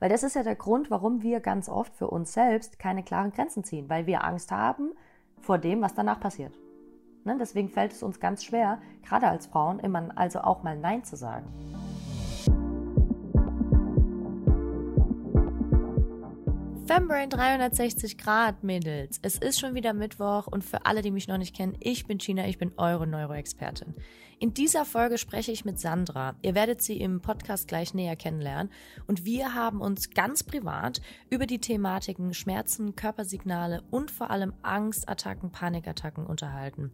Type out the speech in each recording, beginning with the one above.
Weil das ist ja der Grund, warum wir ganz oft für uns selbst keine klaren Grenzen ziehen, weil wir Angst haben vor dem, was danach passiert. Ne? Deswegen fällt es uns ganz schwer, gerade als Frauen, immer also auch mal Nein zu sagen. Fembrain 360 Grad, Mädels. Es ist schon wieder Mittwoch und für alle, die mich noch nicht kennen, ich bin China, ich bin eure Neuroexpertin. In dieser Folge spreche ich mit Sandra. Ihr werdet sie im Podcast gleich näher kennenlernen. Und wir haben uns ganz privat über die Thematiken Schmerzen, Körpersignale und vor allem Angstattacken, Panikattacken unterhalten.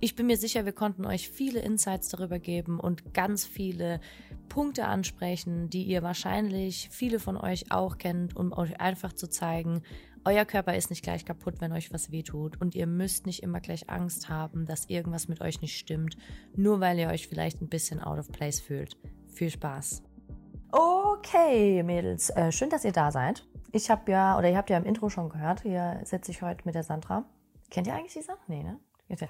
Ich bin mir sicher, wir konnten euch viele Insights darüber geben und ganz viele Punkte ansprechen, die ihr wahrscheinlich viele von euch auch kennt, um euch einfach zu zeigen, euer Körper ist nicht gleich kaputt, wenn euch was wehtut und ihr müsst nicht immer gleich Angst haben, dass irgendwas mit euch nicht stimmt, nur weil ihr euch vielleicht ein bisschen out of place fühlt. Viel Spaß. Okay, Mädels, äh, schön, dass ihr da seid. Ich habe ja, oder ihr habt ja im Intro schon gehört, hier sitze ich heute mit der Sandra. Kennt ihr eigentlich die Sandra? Nee, ne?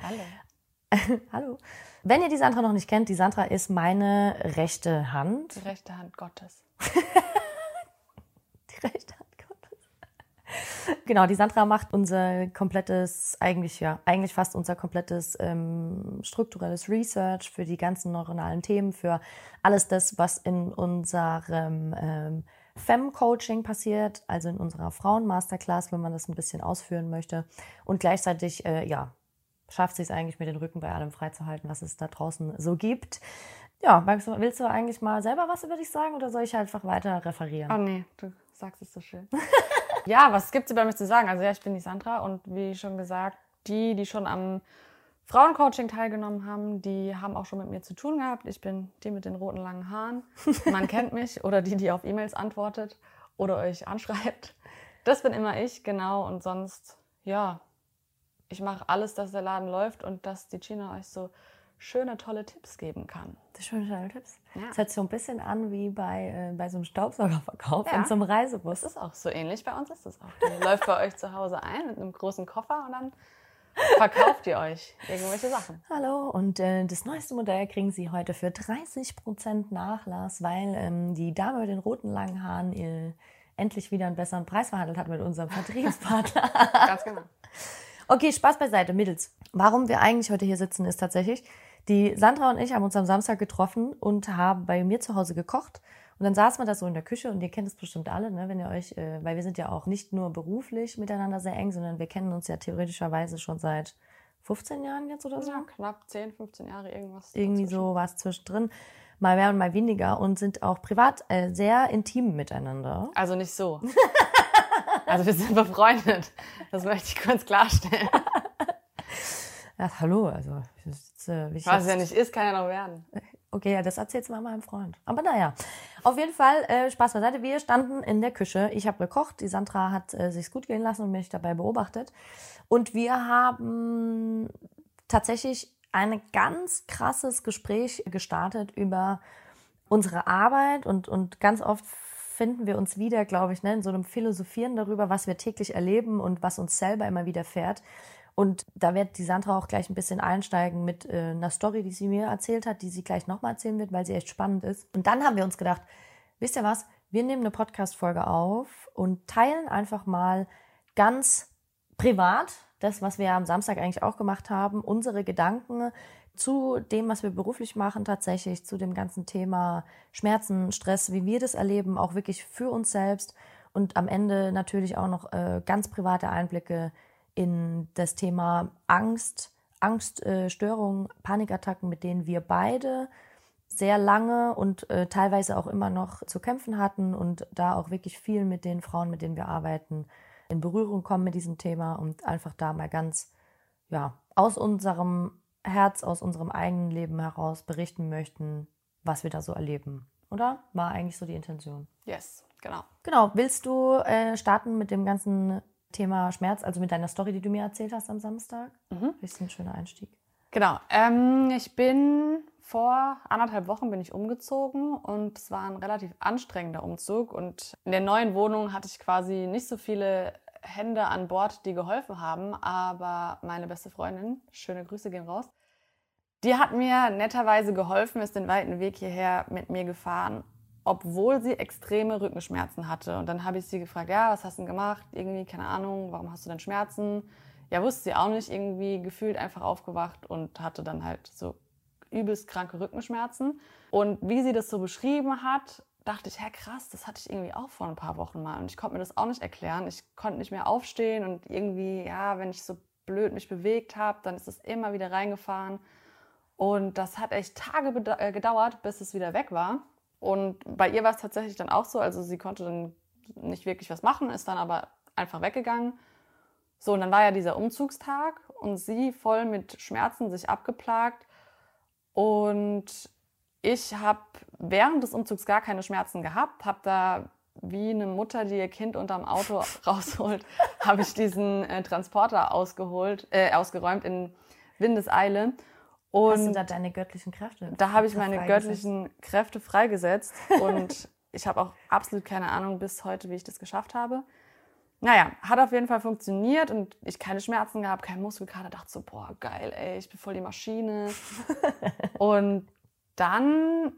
Hallo. Hallo. Wenn ihr die Sandra noch nicht kennt, die Sandra ist meine rechte Hand. Die rechte Hand Gottes. die rechte Hand. Genau, die Sandra macht unser komplettes, eigentlich ja, eigentlich fast unser komplettes ähm, strukturelles Research für die ganzen neuronalen Themen, für alles das, was in unserem ähm, Fem-Coaching passiert, also in unserer Frauen-Masterclass, wenn man das ein bisschen ausführen möchte. Und gleichzeitig, äh, ja, schafft sie es eigentlich, mir den Rücken bei allem freizuhalten, was es da draußen so gibt. Ja, willst du eigentlich mal selber was über dich sagen oder soll ich einfach weiter referieren? Oh nee, du sagst es so schön. ja, was gibt es über mich zu sagen? Also ja, ich bin die Sandra und wie schon gesagt, die, die schon am Frauencoaching teilgenommen haben, die haben auch schon mit mir zu tun gehabt. Ich bin die mit den roten langen Haaren. Man kennt mich oder die, die auf E-Mails antwortet oder euch anschreibt. Das bin immer ich, genau. Und sonst, ja, ich mache alles, dass der Laden läuft und dass die China euch so schöne, tolle Tipps geben kann. Schöne, tolle Tipps. Ja. Das hört sich so ein bisschen an wie bei, äh, bei so einem Staubsaugerverkauf ja. in so einem Reisebus. Das ist auch so ähnlich. Bei uns ist das auch. Die läuft bei euch zu Hause ein mit einem großen Koffer und dann verkauft ihr euch irgendwelche Sachen. Hallo, und äh, das neueste Modell kriegen Sie heute für 30% Nachlass, weil ähm, die Dame mit den roten langen Haaren äh, endlich wieder einen besseren Preis verhandelt hat mit unserem Vertriebspartner. Ganz genau. Okay, Spaß beiseite, Mittels. Warum wir eigentlich heute hier sitzen, ist tatsächlich, die Sandra und ich haben uns am Samstag getroffen und haben bei mir zu Hause gekocht. Und dann saßen wir da so in der Küche und ihr kennt es bestimmt alle, ne, wenn ihr euch, äh, weil wir sind ja auch nicht nur beruflich miteinander sehr eng, sondern wir kennen uns ja theoretischerweise schon seit 15 Jahren jetzt oder so. Ja, knapp 10, 15 Jahre irgendwas. Irgendwie dazwischen. so was zwischendrin. Mal mehr und mal weniger und sind auch privat äh, sehr intim miteinander. Also nicht so. also wir sind befreundet. Das möchte ich kurz klarstellen. Ja, hallo, also. Äh, Was ja nicht ist, kann ja noch werden. Okay, ja, das erzählst du mal meinem Freund. Aber naja, auf jeden Fall, äh, Spaß beiseite. Wir standen in der Küche. Ich habe gekocht. Die Sandra hat äh, sich's gut gehen lassen und mich dabei beobachtet. Und wir haben tatsächlich ein ganz krasses Gespräch gestartet über unsere Arbeit und, und ganz oft finden wir uns wieder, glaube ich, ne, in so einem Philosophieren darüber, was wir täglich erleben und was uns selber immer wieder fährt. Und da wird die Sandra auch gleich ein bisschen einsteigen mit äh, einer Story, die sie mir erzählt hat, die sie gleich nochmal erzählen wird, weil sie echt spannend ist. Und dann haben wir uns gedacht, wisst ihr was? Wir nehmen eine Podcast-Folge auf und teilen einfach mal ganz privat das, was wir am Samstag eigentlich auch gemacht haben, unsere Gedanken zu dem, was wir beruflich machen, tatsächlich zu dem ganzen Thema Schmerzen, Stress, wie wir das erleben, auch wirklich für uns selbst und am Ende natürlich auch noch äh, ganz private Einblicke in das Thema Angst, Angststörungen, äh, Panikattacken, mit denen wir beide sehr lange und äh, teilweise auch immer noch zu kämpfen hatten und da auch wirklich viel mit den Frauen, mit denen wir arbeiten, in Berührung kommen mit diesem Thema und einfach da mal ganz, ja, aus unserem Herz, aus unserem eigenen Leben heraus berichten möchten, was wir da so erleben. Oder? War eigentlich so die Intention. Yes, genau. Genau. Willst du äh, starten mit dem ganzen Thema Schmerz, also mit deiner Story, die du mir erzählt hast am Samstag. Mhm. Das ist ein schöner Einstieg. Genau. Ähm, ich bin vor anderthalb Wochen bin ich umgezogen und es war ein relativ anstrengender Umzug. Und in der neuen Wohnung hatte ich quasi nicht so viele Hände an Bord, die geholfen haben, aber meine beste Freundin, schöne Grüße gehen raus, die hat mir netterweise geholfen, ist den weiten Weg hierher mit mir gefahren obwohl sie extreme Rückenschmerzen hatte. Und dann habe ich sie gefragt, ja, was hast du denn gemacht? Irgendwie, keine Ahnung, warum hast du denn Schmerzen? Ja, wusste sie auch nicht, irgendwie gefühlt einfach aufgewacht und hatte dann halt so übelst kranke Rückenschmerzen. Und wie sie das so beschrieben hat, dachte ich, hä, krass, das hatte ich irgendwie auch vor ein paar Wochen mal. Und ich konnte mir das auch nicht erklären. Ich konnte nicht mehr aufstehen und irgendwie, ja, wenn ich so blöd mich bewegt habe, dann ist es immer wieder reingefahren. Und das hat echt Tage äh, gedauert, bis es wieder weg war. Und bei ihr war es tatsächlich dann auch so, also sie konnte dann nicht wirklich was machen, ist dann aber einfach weggegangen. So, und dann war ja dieser Umzugstag und sie voll mit Schmerzen sich abgeplagt. Und ich habe während des Umzugs gar keine Schmerzen gehabt, habe da wie eine Mutter, die ihr Kind unterm Auto rausholt, habe ich diesen äh, Transporter ausgeholt, äh, ausgeräumt in Windeseile. Und Hast du da deine göttlichen Kräfte? Da habe ich meine göttlichen Kräfte freigesetzt und ich habe auch absolut keine Ahnung bis heute, wie ich das geschafft habe. Naja, hat auf jeden Fall funktioniert und ich keine Schmerzen gehabt, kein Muskelkater. Dachte so, boah, geil, ey, ich bin voll die Maschine. und dann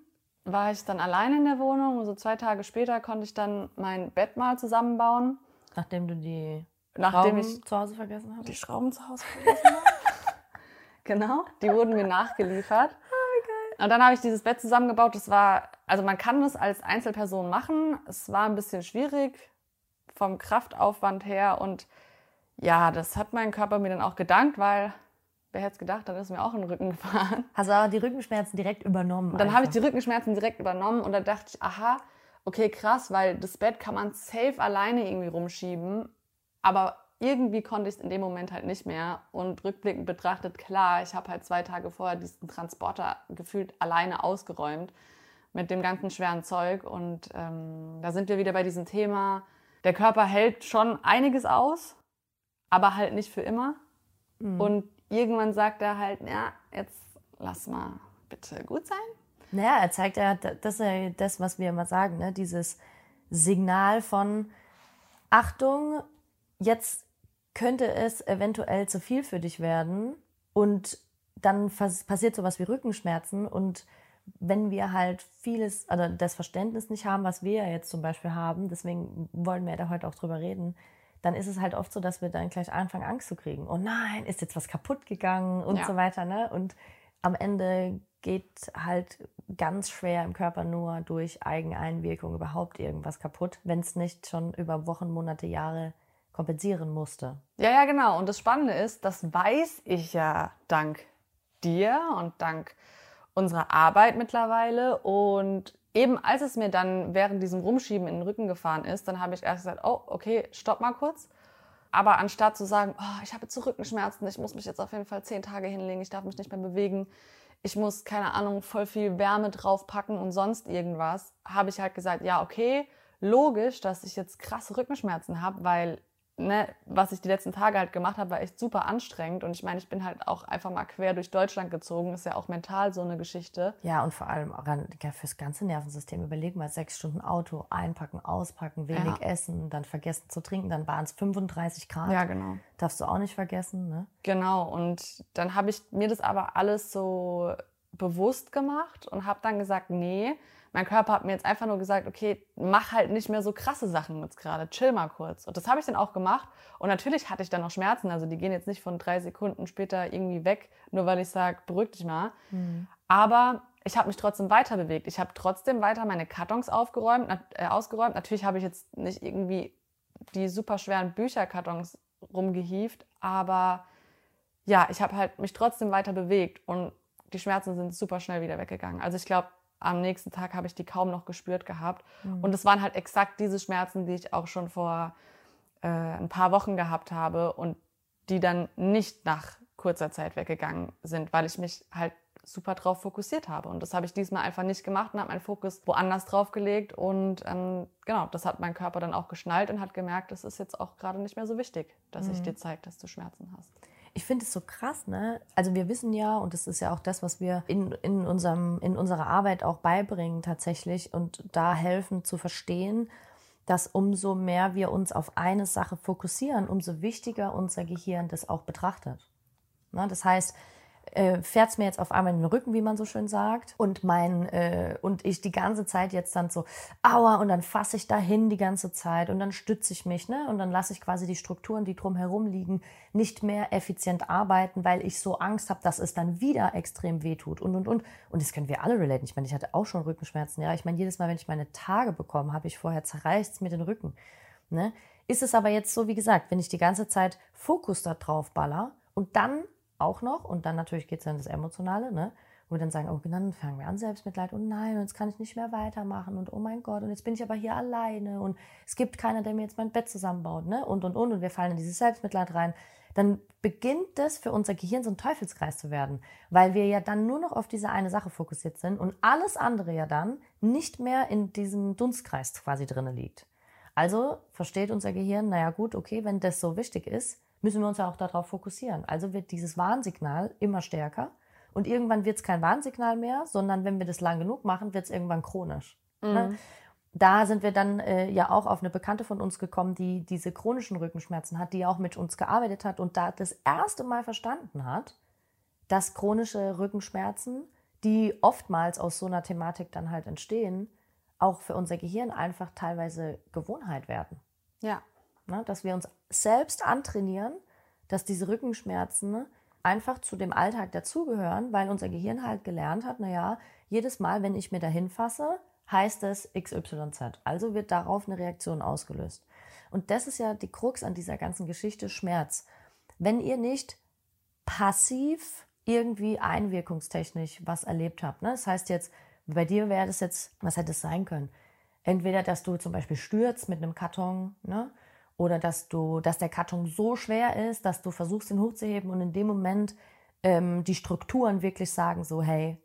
war ich dann allein in der Wohnung und so zwei Tage später konnte ich dann mein Bett mal zusammenbauen. Nachdem du die Nachdem Schrauben ich zu Hause vergessen hast? Die Schrauben zu Hause vergessen habe. Genau, die wurden mir nachgeliefert. Oh, und dann habe ich dieses Bett zusammengebaut. Das war, also man kann das als Einzelperson machen. Es war ein bisschen schwierig vom Kraftaufwand her und ja, das hat mein Körper mir dann auch gedankt, weil wer hätte es gedacht, dann ist mir auch in den Rücken gefahren. Hast du aber die Rückenschmerzen direkt übernommen? Dann habe ich die Rückenschmerzen direkt übernommen und da dachte ich, aha, okay, krass, weil das Bett kann man safe alleine irgendwie rumschieben, aber irgendwie konnte ich es in dem Moment halt nicht mehr. Und rückblickend betrachtet, klar, ich habe halt zwei Tage vorher diesen Transporter gefühlt alleine ausgeräumt mit dem ganzen schweren Zeug. Und ähm, da sind wir wieder bei diesem Thema, der Körper hält schon einiges aus, aber halt nicht für immer. Mhm. Und irgendwann sagt er halt, ja, jetzt lass mal bitte gut sein. Naja, er zeigt ja, das ist ja das, was wir immer sagen, ne? dieses Signal von Achtung, jetzt könnte es eventuell zu viel für dich werden und dann passiert sowas wie Rückenschmerzen und wenn wir halt vieles, also das Verständnis nicht haben, was wir jetzt zum Beispiel haben, deswegen wollen wir da heute auch drüber reden, dann ist es halt oft so, dass wir dann gleich anfangen, Angst zu kriegen. Oh nein, ist jetzt was kaputt gegangen und ja. so weiter. Ne? Und am Ende geht halt ganz schwer im Körper nur durch Eigeneinwirkung überhaupt irgendwas kaputt, wenn es nicht schon über Wochen, Monate, Jahre kompensieren musste. Ja, ja, genau. Und das Spannende ist, das weiß ich ja dank dir und dank unserer Arbeit mittlerweile. Und eben als es mir dann während diesem Rumschieben in den Rücken gefahren ist, dann habe ich erst gesagt, oh, okay, stopp mal kurz. Aber anstatt zu sagen, oh, ich habe jetzt Rückenschmerzen, ich muss mich jetzt auf jeden Fall zehn Tage hinlegen, ich darf mich nicht mehr bewegen, ich muss, keine Ahnung, voll viel Wärme draufpacken und sonst irgendwas, habe ich halt gesagt, ja, okay, logisch, dass ich jetzt krasse Rückenschmerzen habe, weil ne, was ich die letzten Tage halt gemacht habe, war echt super anstrengend. Und ich meine, ich bin halt auch einfach mal quer durch Deutschland gezogen. Ist ja auch mental so eine Geschichte. Ja, und vor allem fürs ganze Nervensystem. Überleg mal, sechs Stunden Auto, einpacken, auspacken, wenig ja. essen, dann vergessen zu trinken. Dann waren es 35 Grad. Ja, genau. Darfst du auch nicht vergessen, ne? Genau. Und dann habe ich mir das aber alles so bewusst gemacht und habe dann gesagt, nee, mein Körper hat mir jetzt einfach nur gesagt, okay, mach halt nicht mehr so krasse Sachen jetzt gerade, chill mal kurz. Und das habe ich dann auch gemacht. Und natürlich hatte ich dann noch Schmerzen. Also die gehen jetzt nicht von drei Sekunden später irgendwie weg, nur weil ich sage, beruhig dich mal. Mhm. Aber ich habe mich trotzdem weiter bewegt. Ich habe trotzdem weiter meine Kartons aufgeräumt, äh, ausgeräumt. Natürlich habe ich jetzt nicht irgendwie die super schweren Bücherkartons rumgehieft, aber ja, ich habe halt mich trotzdem weiter bewegt und die Schmerzen sind super schnell wieder weggegangen. Also ich glaube, am nächsten Tag habe ich die kaum noch gespürt gehabt. Mhm. Und es waren halt exakt diese Schmerzen, die ich auch schon vor äh, ein paar Wochen gehabt habe und die dann nicht nach kurzer Zeit weggegangen sind, weil ich mich halt super drauf fokussiert habe. Und das habe ich diesmal einfach nicht gemacht und habe meinen Fokus woanders drauf gelegt. Und ähm, genau, das hat mein Körper dann auch geschnallt und hat gemerkt, es ist jetzt auch gerade nicht mehr so wichtig, dass mhm. ich dir zeige, dass du Schmerzen hast. Ich finde es so krass, ne? Also wir wissen ja, und das ist ja auch das, was wir in, in, unserem, in unserer Arbeit auch beibringen tatsächlich und da helfen zu verstehen, dass umso mehr wir uns auf eine Sache fokussieren, umso wichtiger unser Gehirn das auch betrachtet. Ne? Das heißt, äh, fährt es mir jetzt auf einmal in den Rücken, wie man so schön sagt. Und mein, äh, und ich die ganze Zeit jetzt dann so, aua, und dann fasse ich dahin die ganze Zeit und dann stütze ich mich, ne? Und dann lasse ich quasi die Strukturen, die drumherum liegen, nicht mehr effizient arbeiten, weil ich so Angst habe, dass es dann wieder extrem wehtut und und und. Und das können wir alle relaten. Ich meine, ich hatte auch schon Rückenschmerzen. Ja, ich meine, jedes Mal, wenn ich meine Tage bekomme, habe ich vorher zerreißt mir den Rücken. Ne? Ist es aber jetzt so, wie gesagt, wenn ich die ganze Zeit Fokus da drauf baller und dann auch noch. Und dann natürlich geht es dann das Emotionale, ne? Wo wir dann sagen, oh, dann fangen wir an Selbstmitleid und nein, und jetzt kann ich nicht mehr weitermachen und oh mein Gott, und jetzt bin ich aber hier alleine und es gibt keiner, der mir jetzt mein Bett zusammenbaut, ne? Und und und und wir fallen in dieses Selbstmitleid rein. Dann beginnt das für unser Gehirn so ein Teufelskreis zu werden, weil wir ja dann nur noch auf diese eine Sache fokussiert sind und alles andere ja dann nicht mehr in diesem Dunstkreis quasi drinne liegt. Also versteht unser Gehirn, naja gut, okay, wenn das so wichtig ist, müssen wir uns ja auch darauf fokussieren. Also wird dieses Warnsignal immer stärker und irgendwann wird es kein Warnsignal mehr, sondern wenn wir das lang genug machen, wird es irgendwann chronisch. Ne? Mhm. Ne? Da sind wir dann äh, ja auch auf eine Bekannte von uns gekommen, die diese chronischen Rückenschmerzen hat, die auch mit uns gearbeitet hat und da das erste Mal verstanden hat, dass chronische Rückenschmerzen, die oftmals aus so einer Thematik dann halt entstehen, auch für unser Gehirn einfach teilweise Gewohnheit werden. Ja. Ne? Dass wir uns selbst antrainieren, dass diese Rückenschmerzen einfach zu dem Alltag dazugehören, weil unser Gehirn halt gelernt hat, naja, jedes Mal, wenn ich mir dahin fasse, heißt es XYZ. Also wird darauf eine Reaktion ausgelöst. Und das ist ja die Krux an dieser ganzen Geschichte Schmerz. Wenn ihr nicht passiv irgendwie einwirkungstechnisch was erlebt habt, ne? das heißt jetzt, bei dir wäre das jetzt, was hätte es sein können? Entweder, dass du zum Beispiel stürzt mit einem Karton, ne? Oder dass du, dass der Karton so schwer ist, dass du versuchst, ihn hochzuheben und in dem Moment ähm, die Strukturen wirklich sagen so, hey,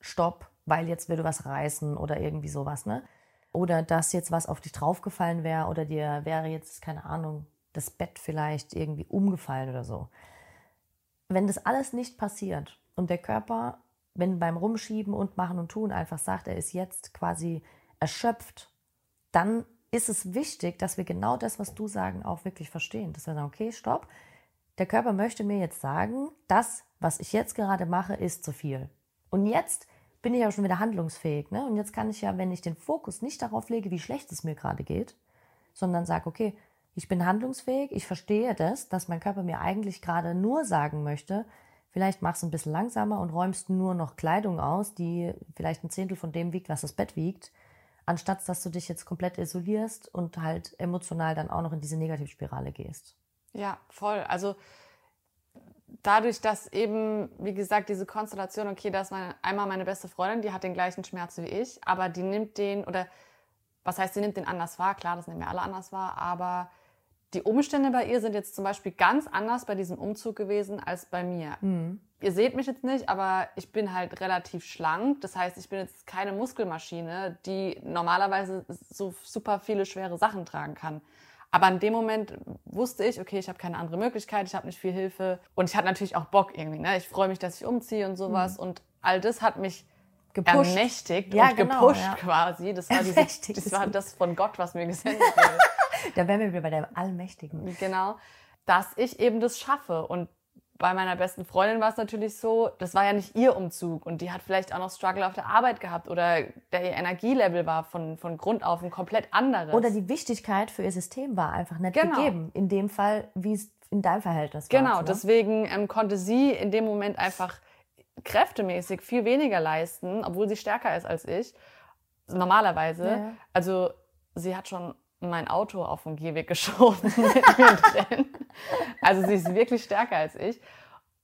stopp, weil jetzt will du was reißen oder irgendwie sowas, ne? Oder dass jetzt was auf dich draufgefallen wäre oder dir wäre jetzt, keine Ahnung, das Bett vielleicht irgendwie umgefallen oder so. Wenn das alles nicht passiert und der Körper, wenn beim Rumschieben und Machen und Tun einfach sagt, er ist jetzt quasi erschöpft, dann ist es wichtig, dass wir genau das, was du sagen, auch wirklich verstehen. Dass wir sagen, okay, stopp. Der Körper möchte mir jetzt sagen, das, was ich jetzt gerade mache, ist zu viel. Und jetzt bin ich ja schon wieder handlungsfähig. Ne? Und jetzt kann ich ja, wenn ich den Fokus nicht darauf lege, wie schlecht es mir gerade geht, sondern sage, okay, ich bin handlungsfähig, ich verstehe das, dass mein Körper mir eigentlich gerade nur sagen möchte, vielleicht machst du ein bisschen langsamer und räumst nur noch Kleidung aus, die vielleicht ein Zehntel von dem wiegt, was das Bett wiegt anstatt dass du dich jetzt komplett isolierst und halt emotional dann auch noch in diese Negativspirale gehst. Ja, voll. Also dadurch, dass eben, wie gesagt, diese Konstellation, okay, da ist meine, einmal meine beste Freundin, die hat den gleichen Schmerz wie ich, aber die nimmt den, oder was heißt, sie nimmt den anders wahr? Klar, das nehmen wir alle anders wahr, aber die Umstände bei ihr sind jetzt zum Beispiel ganz anders bei diesem Umzug gewesen als bei mir. Mhm. Ihr seht mich jetzt nicht, aber ich bin halt relativ schlank. Das heißt, ich bin jetzt keine Muskelmaschine, die normalerweise so super viele schwere Sachen tragen kann. Aber in dem Moment wusste ich, okay, ich habe keine andere Möglichkeit, ich habe nicht viel Hilfe und ich hatte natürlich auch Bock irgendwie. Ne? Ich freue mich, dass ich umziehe und sowas. Mhm. Und all das hat mich gepusht. ermächtigt ja, und genau, gepusht ja. quasi. Das war, diese, das war das von Gott, was mir gesendet wurde. da wären wir wieder bei der Allmächtigen. Genau. Dass ich eben das schaffe. Und bei meiner besten Freundin war es natürlich so, das war ja nicht ihr Umzug und die hat vielleicht auch noch Struggle auf der Arbeit gehabt oder der ihr Energielevel war von, von Grund auf ein komplett anderes. Oder die Wichtigkeit für ihr System war einfach nicht genau. gegeben. In dem Fall, wie es in deinem Verhältnis war. Genau, ne? deswegen ähm, konnte sie in dem Moment einfach kräftemäßig viel weniger leisten, obwohl sie stärker ist als ich. Normalerweise. Ja. Also sie hat schon mein Auto auf den Gehweg geschoben mit mir drin. Also sie ist wirklich stärker als ich.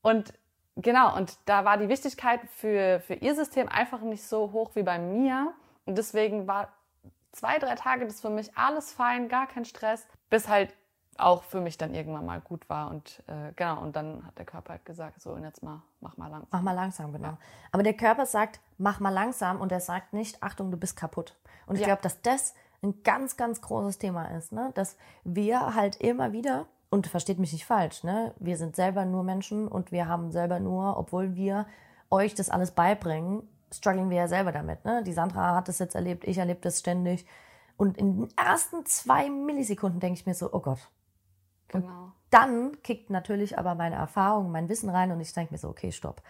Und genau, und da war die Wichtigkeit für, für ihr System einfach nicht so hoch wie bei mir. Und deswegen war zwei, drei Tage das für mich alles fein, gar kein Stress, bis halt auch für mich dann irgendwann mal gut war. Und äh, genau, und dann hat der Körper halt gesagt, so und jetzt mal, mach mal langsam. Mach mal langsam, genau. Ja. Aber der Körper sagt, mach mal langsam und er sagt nicht, Achtung, du bist kaputt. Und ich ja. glaube, dass das ein ganz, ganz großes Thema ist, ne? dass wir halt immer wieder, und versteht mich nicht falsch, ne? wir sind selber nur Menschen und wir haben selber nur, obwohl wir euch das alles beibringen, strugglen wir ja selber damit. Ne? Die Sandra hat das jetzt erlebt, ich erlebe das ständig. Und in den ersten zwei Millisekunden denke ich mir so, oh Gott. Genau. dann kickt natürlich aber meine Erfahrung, mein Wissen rein und ich denke mir so, okay, stopp.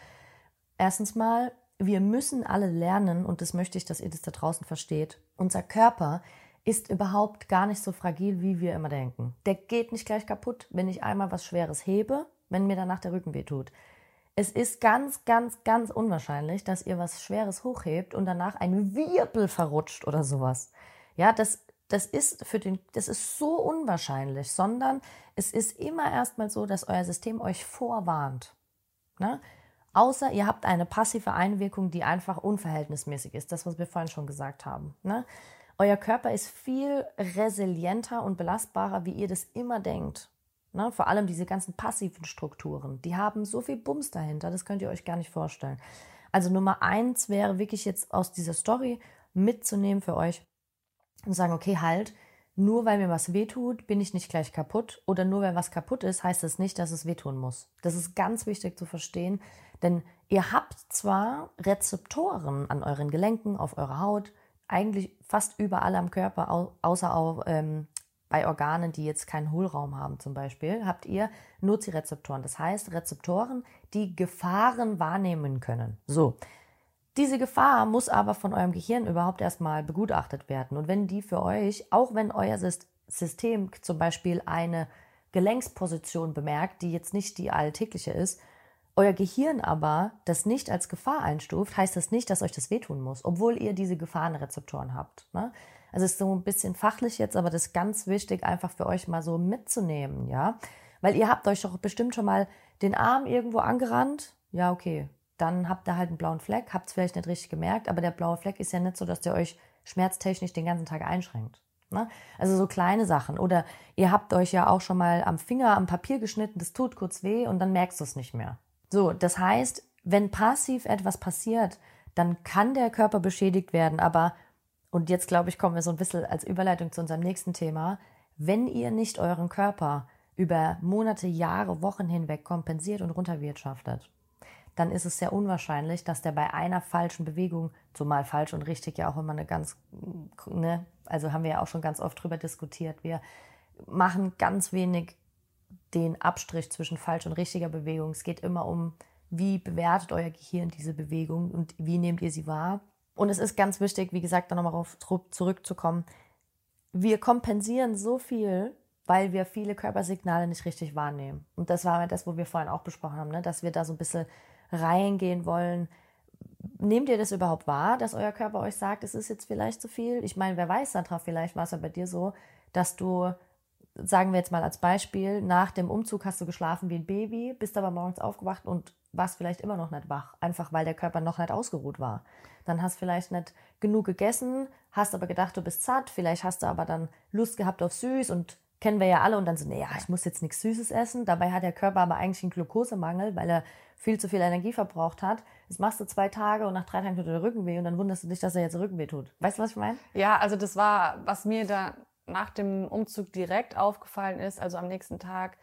Erstens mal, wir müssen alle lernen, und das möchte ich, dass ihr das da draußen versteht. Unser Körper ist überhaupt gar nicht so fragil, wie wir immer denken. Der geht nicht gleich kaputt, wenn ich einmal was Schweres hebe, wenn mir danach der Rücken weh tut. Es ist ganz, ganz, ganz unwahrscheinlich, dass ihr was Schweres hochhebt und danach ein Wirbel verrutscht oder sowas. Ja, das, das ist für den, das ist so unwahrscheinlich, sondern es ist immer erstmal so, dass euer System euch vorwarnt. Ne? Außer ihr habt eine passive Einwirkung, die einfach unverhältnismäßig ist. Das, was wir vorhin schon gesagt haben. Ne? Euer Körper ist viel resilienter und belastbarer, wie ihr das immer denkt. Ne? Vor allem diese ganzen passiven Strukturen, die haben so viel Bums dahinter, das könnt ihr euch gar nicht vorstellen. Also Nummer eins wäre wirklich jetzt aus dieser Story mitzunehmen für euch und sagen, okay, halt, nur weil mir was wehtut, bin ich nicht gleich kaputt. Oder nur weil was kaputt ist, heißt das nicht, dass es wehtun muss. Das ist ganz wichtig zu verstehen, denn ihr habt zwar Rezeptoren an euren Gelenken, auf eurer Haut, eigentlich fast überall am Körper, außer auf, ähm, bei Organen, die jetzt keinen Hohlraum haben zum Beispiel, habt ihr Nozirezeptoren. Das heißt Rezeptoren, die Gefahren wahrnehmen können. So. Diese Gefahr muss aber von eurem Gehirn überhaupt erstmal begutachtet werden. Und wenn die für euch, auch wenn euer System zum Beispiel eine Gelenksposition bemerkt, die jetzt nicht die alltägliche ist, euer Gehirn aber das nicht als Gefahr einstuft, heißt das nicht, dass euch das wehtun muss, obwohl ihr diese Gefahrenrezeptoren habt. Ne? Also es ist so ein bisschen fachlich jetzt, aber das ist ganz wichtig, einfach für euch mal so mitzunehmen, ja. Weil ihr habt euch doch bestimmt schon mal den Arm irgendwo angerannt. Ja, okay. Dann habt ihr halt einen blauen Fleck, habt es vielleicht nicht richtig gemerkt, aber der blaue Fleck ist ja nicht so, dass der euch schmerztechnisch den ganzen Tag einschränkt. Ne? Also so kleine Sachen. Oder ihr habt euch ja auch schon mal am Finger am Papier geschnitten, das tut kurz weh und dann merkst du es nicht mehr. So, das heißt, wenn passiv etwas passiert, dann kann der Körper beschädigt werden, aber und jetzt glaube ich, kommen wir so ein bisschen als Überleitung zu unserem nächsten Thema. Wenn ihr nicht euren Körper über Monate, Jahre, Wochen hinweg kompensiert und runterwirtschaftet, dann ist es sehr unwahrscheinlich, dass der bei einer falschen Bewegung, zumal falsch und richtig ja auch immer eine ganz, ne, also haben wir ja auch schon ganz oft drüber diskutiert, wir machen ganz wenig den Abstrich zwischen falsch und richtiger Bewegung. Es geht immer um, wie bewertet euer Gehirn diese Bewegung und wie nehmt ihr sie wahr. Und es ist ganz wichtig, wie gesagt, da nochmal darauf zurückzukommen. Wir kompensieren so viel, weil wir viele Körpersignale nicht richtig wahrnehmen. Und das war das, wo wir vorhin auch besprochen haben, ne? dass wir da so ein bisschen reingehen wollen. Nehmt ihr das überhaupt wahr, dass euer Körper euch sagt, es ist jetzt vielleicht zu viel? Ich meine, wer weiß, Sandra, vielleicht war es ja bei dir so, dass du, sagen wir jetzt mal als Beispiel, nach dem Umzug hast du geschlafen wie ein Baby, bist aber morgens aufgewacht und warst vielleicht immer noch nicht wach, einfach weil der Körper noch nicht ausgeruht war. Dann hast vielleicht nicht genug gegessen, hast aber gedacht, du bist satt, vielleicht hast du aber dann Lust gehabt auf süß und kennen wir ja alle und dann so, naja, ich muss jetzt nichts Süßes essen. Dabei hat der Körper aber eigentlich einen Glukosemangel, weil er viel zu viel Energie verbraucht hat. Das machst du zwei Tage und nach drei Tagen tut der Rücken weh und dann wunderst du dich, dass er jetzt Rückenweh tut. Weißt du, was ich meine? Ja, also das war, was mir da nach dem Umzug direkt aufgefallen ist, also am nächsten Tag,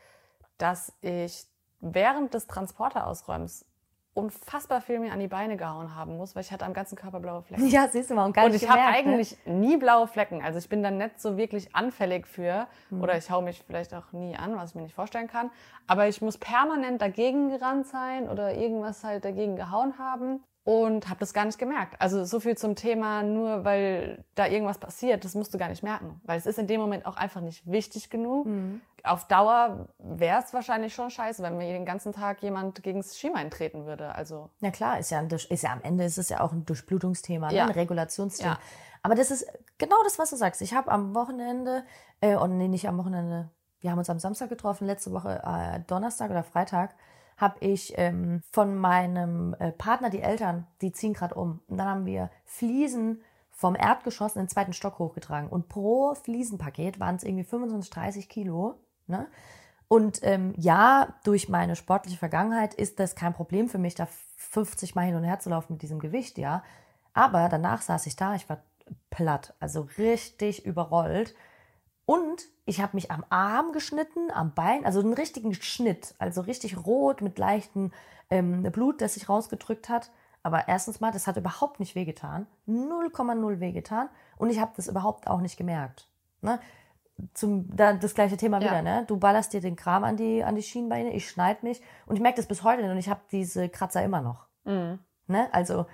dass ich während des Transporterausräumens unfassbar viel mir an die Beine gehauen haben muss, weil ich hatte am ganzen Körper blaue Flecken. Ja, siehst du mal. Und, gar und ich habe ne? eigentlich nie blaue Flecken. Also ich bin dann nicht so wirklich anfällig für mhm. oder ich hau mich vielleicht auch nie an, was ich mir nicht vorstellen kann. Aber ich muss permanent dagegen gerannt sein oder irgendwas halt dagegen gehauen haben und habe das gar nicht gemerkt. Also so viel zum Thema, nur weil da irgendwas passiert, das musst du gar nicht merken, weil es ist in dem Moment auch einfach nicht wichtig genug. Mhm. Auf Dauer wäre es wahrscheinlich schon scheiße, wenn mir den ganzen Tag jemand gegen das Schienbein treten würde. Also ja klar, ist ja, ein, ist ja am Ende ist es ja auch ein Durchblutungsthema, ne? ja. ein Regulationsthema. Ja. Aber das ist genau das, was du sagst. Ich habe am Wochenende, äh, und nee, nicht am Wochenende, wir haben uns am Samstag getroffen, letzte Woche äh, Donnerstag oder Freitag habe ich ähm, von meinem äh, Partner, die Eltern, die ziehen gerade um. Und dann haben wir Fliesen vom Erdgeschoss in den zweiten Stock hochgetragen. Und pro Fliesenpaket waren es irgendwie 25, 30 Kilo. Ne? Und ähm, ja, durch meine sportliche Vergangenheit ist das kein Problem für mich, da 50 Mal hin und her zu laufen mit diesem Gewicht, ja. Aber danach saß ich da, ich war platt, also richtig überrollt. Und ich habe mich am Arm geschnitten, am Bein, also einen richtigen Schnitt, also richtig rot mit leichtem ähm, Blut, das sich rausgedrückt hat. Aber erstens mal, das hat überhaupt nicht wehgetan, 0,0 wehgetan und ich habe das überhaupt auch nicht gemerkt. Ne? zum, da, das gleiche Thema Ja. wieder, ne? Du ballerst dir den Kram an die, an die Schienbeine, ich schneid mich und ich merke das bis heute nicht und ich habe diese Kratzer immer noch. Mhm. Ne? Also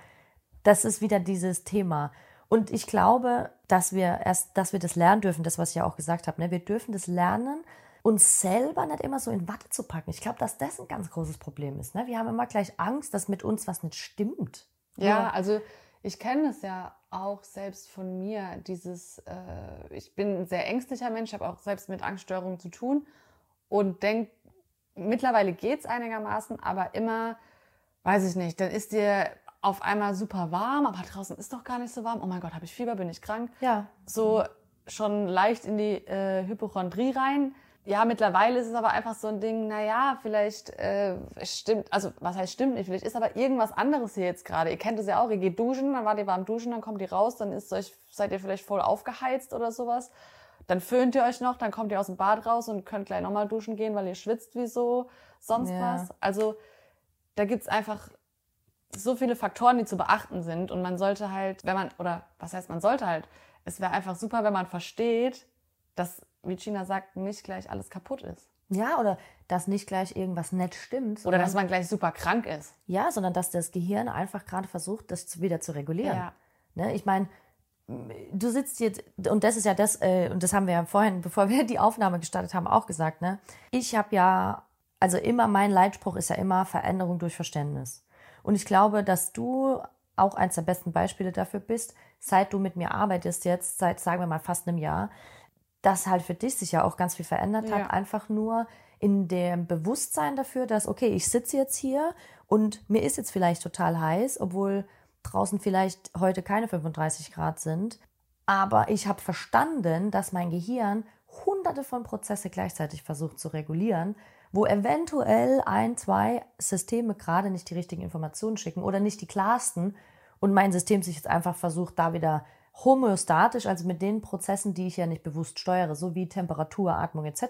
das ist wieder dieses Thema. Und ich glaube, dass wir erst, dass wir das lernen dürfen, das, was ich ja auch gesagt habe. Ne? Wir dürfen das lernen, uns selber nicht immer so in Watte zu packen. Ich glaube, dass das ein ganz großes Problem ist. Ne? Wir haben immer gleich Angst, dass mit uns was nicht stimmt. Ja, also ich kenne es ja auch selbst von mir, dieses, äh, ich bin ein sehr ängstlicher Mensch, habe auch selbst mit Angststörungen zu tun und denke, mittlerweile geht es einigermaßen, aber immer, weiß ich nicht, dann ist dir auf einmal super warm, aber draußen ist doch gar nicht so warm. Oh mein Gott, habe ich Fieber, bin ich krank? Ja. so schon leicht in die äh, Hypochondrie rein. Ja, mittlerweile ist es aber einfach so ein Ding, naja, vielleicht äh, stimmt, also was heißt stimmt nicht, vielleicht ist aber irgendwas anderes hier jetzt gerade. Ihr kennt es ja auch, ihr geht duschen, dann wart ihr warm duschen, dann kommt ihr raus, dann ist euch, seid ihr vielleicht voll aufgeheizt oder sowas. Dann föhnt ihr euch noch, dann kommt ihr aus dem Bad raus und könnt gleich nochmal duschen gehen, weil ihr schwitzt wie so sonst Ja. was. Also da gibt's einfach so viele Faktoren, die zu beachten sind. Und man sollte halt, wenn man, oder was heißt, man sollte halt, es wäre einfach super, wenn man versteht, dass, wie Gina sagt, nicht gleich alles kaputt ist. Ja, oder dass nicht gleich irgendwas nicht stimmt. Oder dass man gleich super krank ist. Ja, sondern dass das Gehirn einfach gerade versucht, das wieder zu regulieren. Ja. Ne? Ich meine, du sitzt jetzt, und das ist ja das, äh, und das haben wir ja vorhin, bevor wir die Aufnahme gestartet haben, auch gesagt, ne? Ich habe ja, also immer mein Leitspruch ist ja immer Veränderung durch Verständnis. Und ich glaube, dass du auch eins der besten Beispiele dafür bist, seit du mit mir arbeitest jetzt, seit, sagen wir mal, fast einem Jahr, dass halt für dich sich ja auch ganz viel verändert Ja. hat, einfach nur in dem Bewusstsein dafür, dass, okay, ich sitze jetzt hier und mir ist jetzt vielleicht total heiß, obwohl draußen vielleicht heute keine 35 Grad sind. Aber ich habe verstanden, dass mein Gehirn hunderte von Prozesse gleichzeitig versucht zu regulieren, wo eventuell ein, zwei Systeme gerade nicht die richtigen Informationen schicken oder nicht die klarsten und mein System sich jetzt einfach versucht, da wieder homöostatisch, also mit den Prozessen, die ich ja nicht bewusst steuere, so wie Temperatur, Atmung etc.,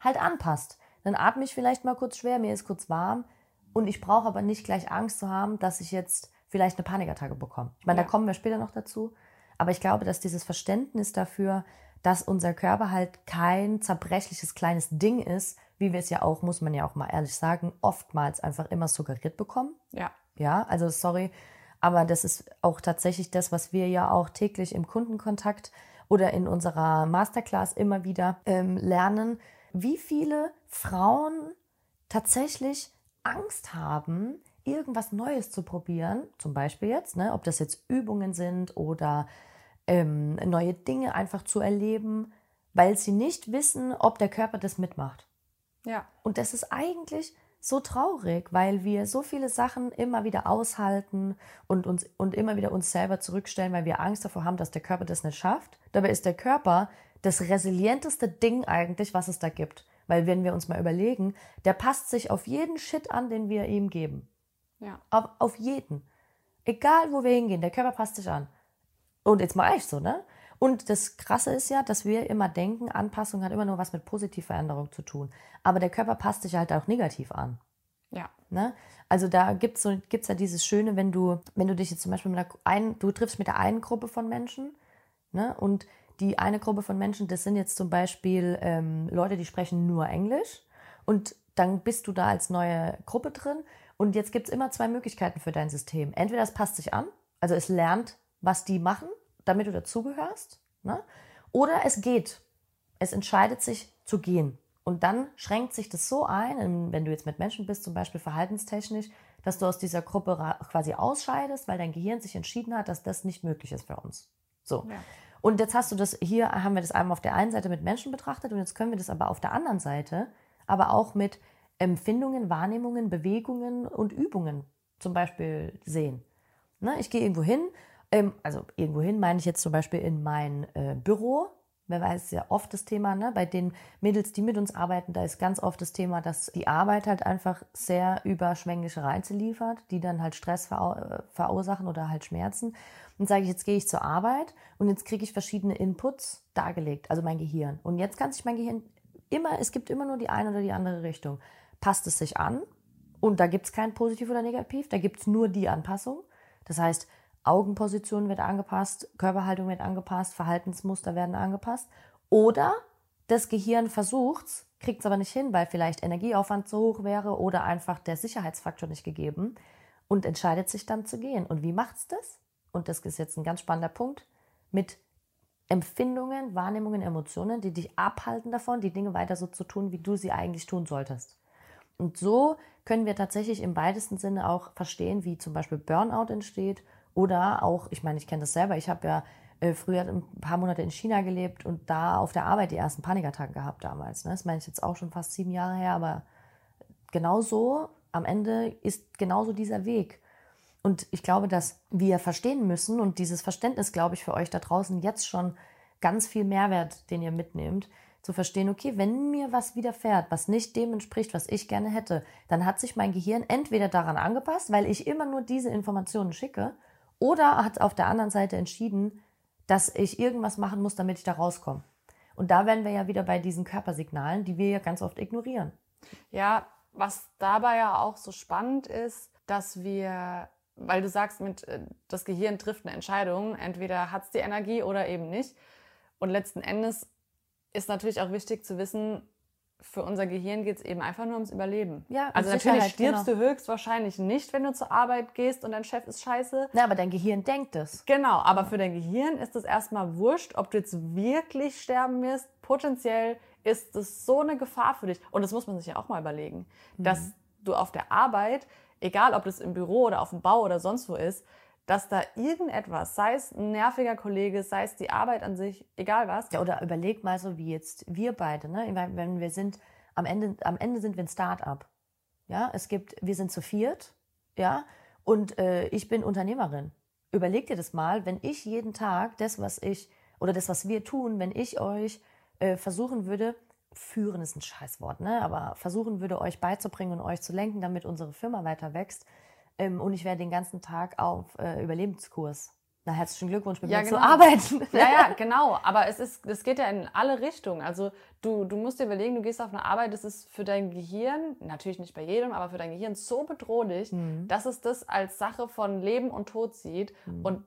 halt anpasst. Dann atme ich vielleicht mal kurz schwer, mir ist kurz warm und ich brauche aber nicht gleich Angst zu haben, dass ich jetzt vielleicht eine Panikattacke bekomme. Ich meine, Ja. da kommen wir später noch dazu. Aber ich glaube, dass dieses Verständnis dafür, dass unser Körper halt kein zerbrechliches kleines Ding ist, wie wir es ja auch, muss man ja auch mal ehrlich sagen, oftmals einfach immer suggeriert bekommen. Ja. Ja, also sorry, aber das ist auch tatsächlich das, was wir ja auch täglich im Kundenkontakt oder in unserer Masterclass immer wieder ähm, lernen, wie viele Frauen tatsächlich Angst haben, irgendwas Neues zu probieren, zum Beispiel jetzt, ne, ob das jetzt Übungen sind oder ähm, neue Dinge einfach zu erleben, weil sie nicht wissen, ob der Körper das mitmacht. Ja. Und das ist eigentlich so traurig, weil wir so viele Sachen immer wieder aushalten und uns und immer wieder uns selber zurückstellen, weil wir Angst davor haben, dass der Körper das nicht schafft. Dabei ist der Körper das resilienteste Ding eigentlich, was es da gibt. Weil wenn wir uns mal überlegen, der passt sich auf jeden Shit an, den wir ihm geben. Ja. Auf, auf jeden. Egal, wo wir hingehen, der Körper passt sich an. Und jetzt mal echt so, ne? Und das Krasse ist ja, dass wir immer denken, Anpassung hat immer nur was mit Positivveränderung zu tun. Aber der Körper passt sich halt auch negativ an. Ja. Ne? Also da gibt's so, gibt's ja dieses Schöne, wenn du, wenn du dich jetzt zum Beispiel mit einer einen, du triffst mit der einen Gruppe von Menschen, ne? Und die eine Gruppe von Menschen, das sind jetzt zum Beispiel ähm, Leute, die sprechen nur Englisch. Und dann bist du da als neue Gruppe drin. Und jetzt gibt's immer zwei Möglichkeiten für dein System. Entweder es passt sich an, also es lernt, was die machen, damit du dazugehörst, ne? oder es geht. Es entscheidet sich zu gehen. Und dann schränkt sich das so ein, in- wenn du jetzt mit Menschen bist, zum Beispiel verhaltenstechnisch, dass du aus dieser Gruppe quasi ausscheidest, weil dein Gehirn sich entschieden hat, dass das nicht möglich ist für uns. So. Ja. Und jetzt hast du das, hier haben wir das einmal auf der einen Seite mit Menschen betrachtet und jetzt können wir das aber auf der anderen Seite, aber auch mit Empfindungen, Wahrnehmungen, Bewegungen und Übungen zum Beispiel sehen. Ne, ich gehe irgendwo hin, ähm, also irgendwo hin meine ich jetzt zum Beispiel in mein äh, Büro. Wer weiß, ja oft das Thema, ne? bei den Mädels, die mit uns arbeiten, da ist ganz oft das Thema, dass die Arbeit halt einfach sehr überschwängliche Reize liefert, die dann halt Stress verau äh, verursachen oder halt Schmerzen. Und sage ich, jetzt gehe ich zur Arbeit und jetzt kriege ich verschiedene Inputs dargelegt, also mein Gehirn. Und jetzt kann sich mein Gehirn immer, es gibt immer nur die eine oder die andere Richtung. Passt es sich an und da gibt es kein Positiv oder Negativ, da gibt es nur die Anpassung. Das heißt, Augenposition wird angepasst, Körperhaltung wird angepasst, Verhaltensmuster werden angepasst. Oder Das Gehirn versucht's, kriegt es aber nicht hin, weil vielleicht Energieaufwand zu hoch wäre oder einfach der Sicherheitsfaktor nicht gegeben und entscheidet sich dann zu gehen. Und wie macht's das? Und das ist jetzt ein ganz spannender Punkt mit Empfindungen, Wahrnehmungen, Emotionen, die dich abhalten davon, die Dinge weiter so zu tun, wie du sie eigentlich tun solltest. Und so können wir tatsächlich im weitesten Sinne auch verstehen, wie zum Beispiel Burnout entsteht oder auch, ich meine, ich kenne das selber, ich habe ja äh, früher ein paar Monate in China gelebt und da auf der Arbeit die ersten Panikattacken gehabt damals. Ne? Das meine ich jetzt auch schon fast sieben Jahre her, aber genau so, am Ende ist genauso dieser Weg. Und ich glaube, dass wir verstehen müssen und dieses Verständnis, glaube ich, für euch da draußen jetzt schon ganz viel Mehrwert, den ihr mitnehmt, zu verstehen, okay, wenn mir was widerfährt, was nicht dem entspricht, was ich gerne hätte, dann hat sich mein Gehirn entweder daran angepasst, weil ich immer nur diese Informationen schicke, oder hat auf der anderen Seite entschieden, dass ich irgendwas machen muss, damit ich da rauskomme. Und da wären wir ja wieder bei diesen Körpersignalen, die wir ja ganz oft ignorieren. Ja, was dabei ja auch so spannend ist, dass wir weil du sagst, mit, äh, das Gehirn trifft eine Entscheidung, entweder hat es die Energie oder eben nicht. Und letzten Endes ist natürlich auch wichtig zu wissen, für unser Gehirn geht es eben einfach nur ums Überleben. Ja, also natürlich stirbst genau. du höchstwahrscheinlich nicht, wenn du zur Arbeit gehst und dein Chef ist scheiße. Na, aber dein Gehirn denkt es. Genau, aber für dein Gehirn ist es erstmal wurscht, ob du jetzt wirklich sterben wirst. Potenziell ist es so eine Gefahr für dich. Und das muss man sich ja auch mal überlegen, mhm. dass du auf der Arbeit egal ob das im Büro oder auf dem Bau oder sonst wo ist, dass da irgendetwas, sei es ein nerviger Kollege, sei es die Arbeit an sich, egal was. Ja, oder überleg mal so wie jetzt wir beide, ne? Wenn wir sind, am Ende, am Ende sind wir ein Start-up. Ja, es gibt, wir sind zu viert, ja, und äh, ich bin Unternehmerin. Überleg dir das mal, wenn ich jeden Tag das, was ich, oder das, was wir tun, wenn ich euch äh, versuchen würde, führen ist ein Scheißwort, ne? aber versuchen würde, euch beizubringen und euch zu lenken, damit unsere Firma weiter wächst. Ähm, und ich wäre den ganzen Tag auf äh, Überlebenskurs. Na, herzlichen Glückwunsch, mit ja, mir genau. zu arbeiten. Ja, ja, genau. Aber es ist, es geht ja in alle Richtungen. Also du, du musst dir überlegen, du gehst auf eine Arbeit, das ist für dein Gehirn, natürlich nicht bei jedem, aber für dein Gehirn so bedrohlich, mhm. dass es das als Sache von Leben und Tod sieht. Mhm. Und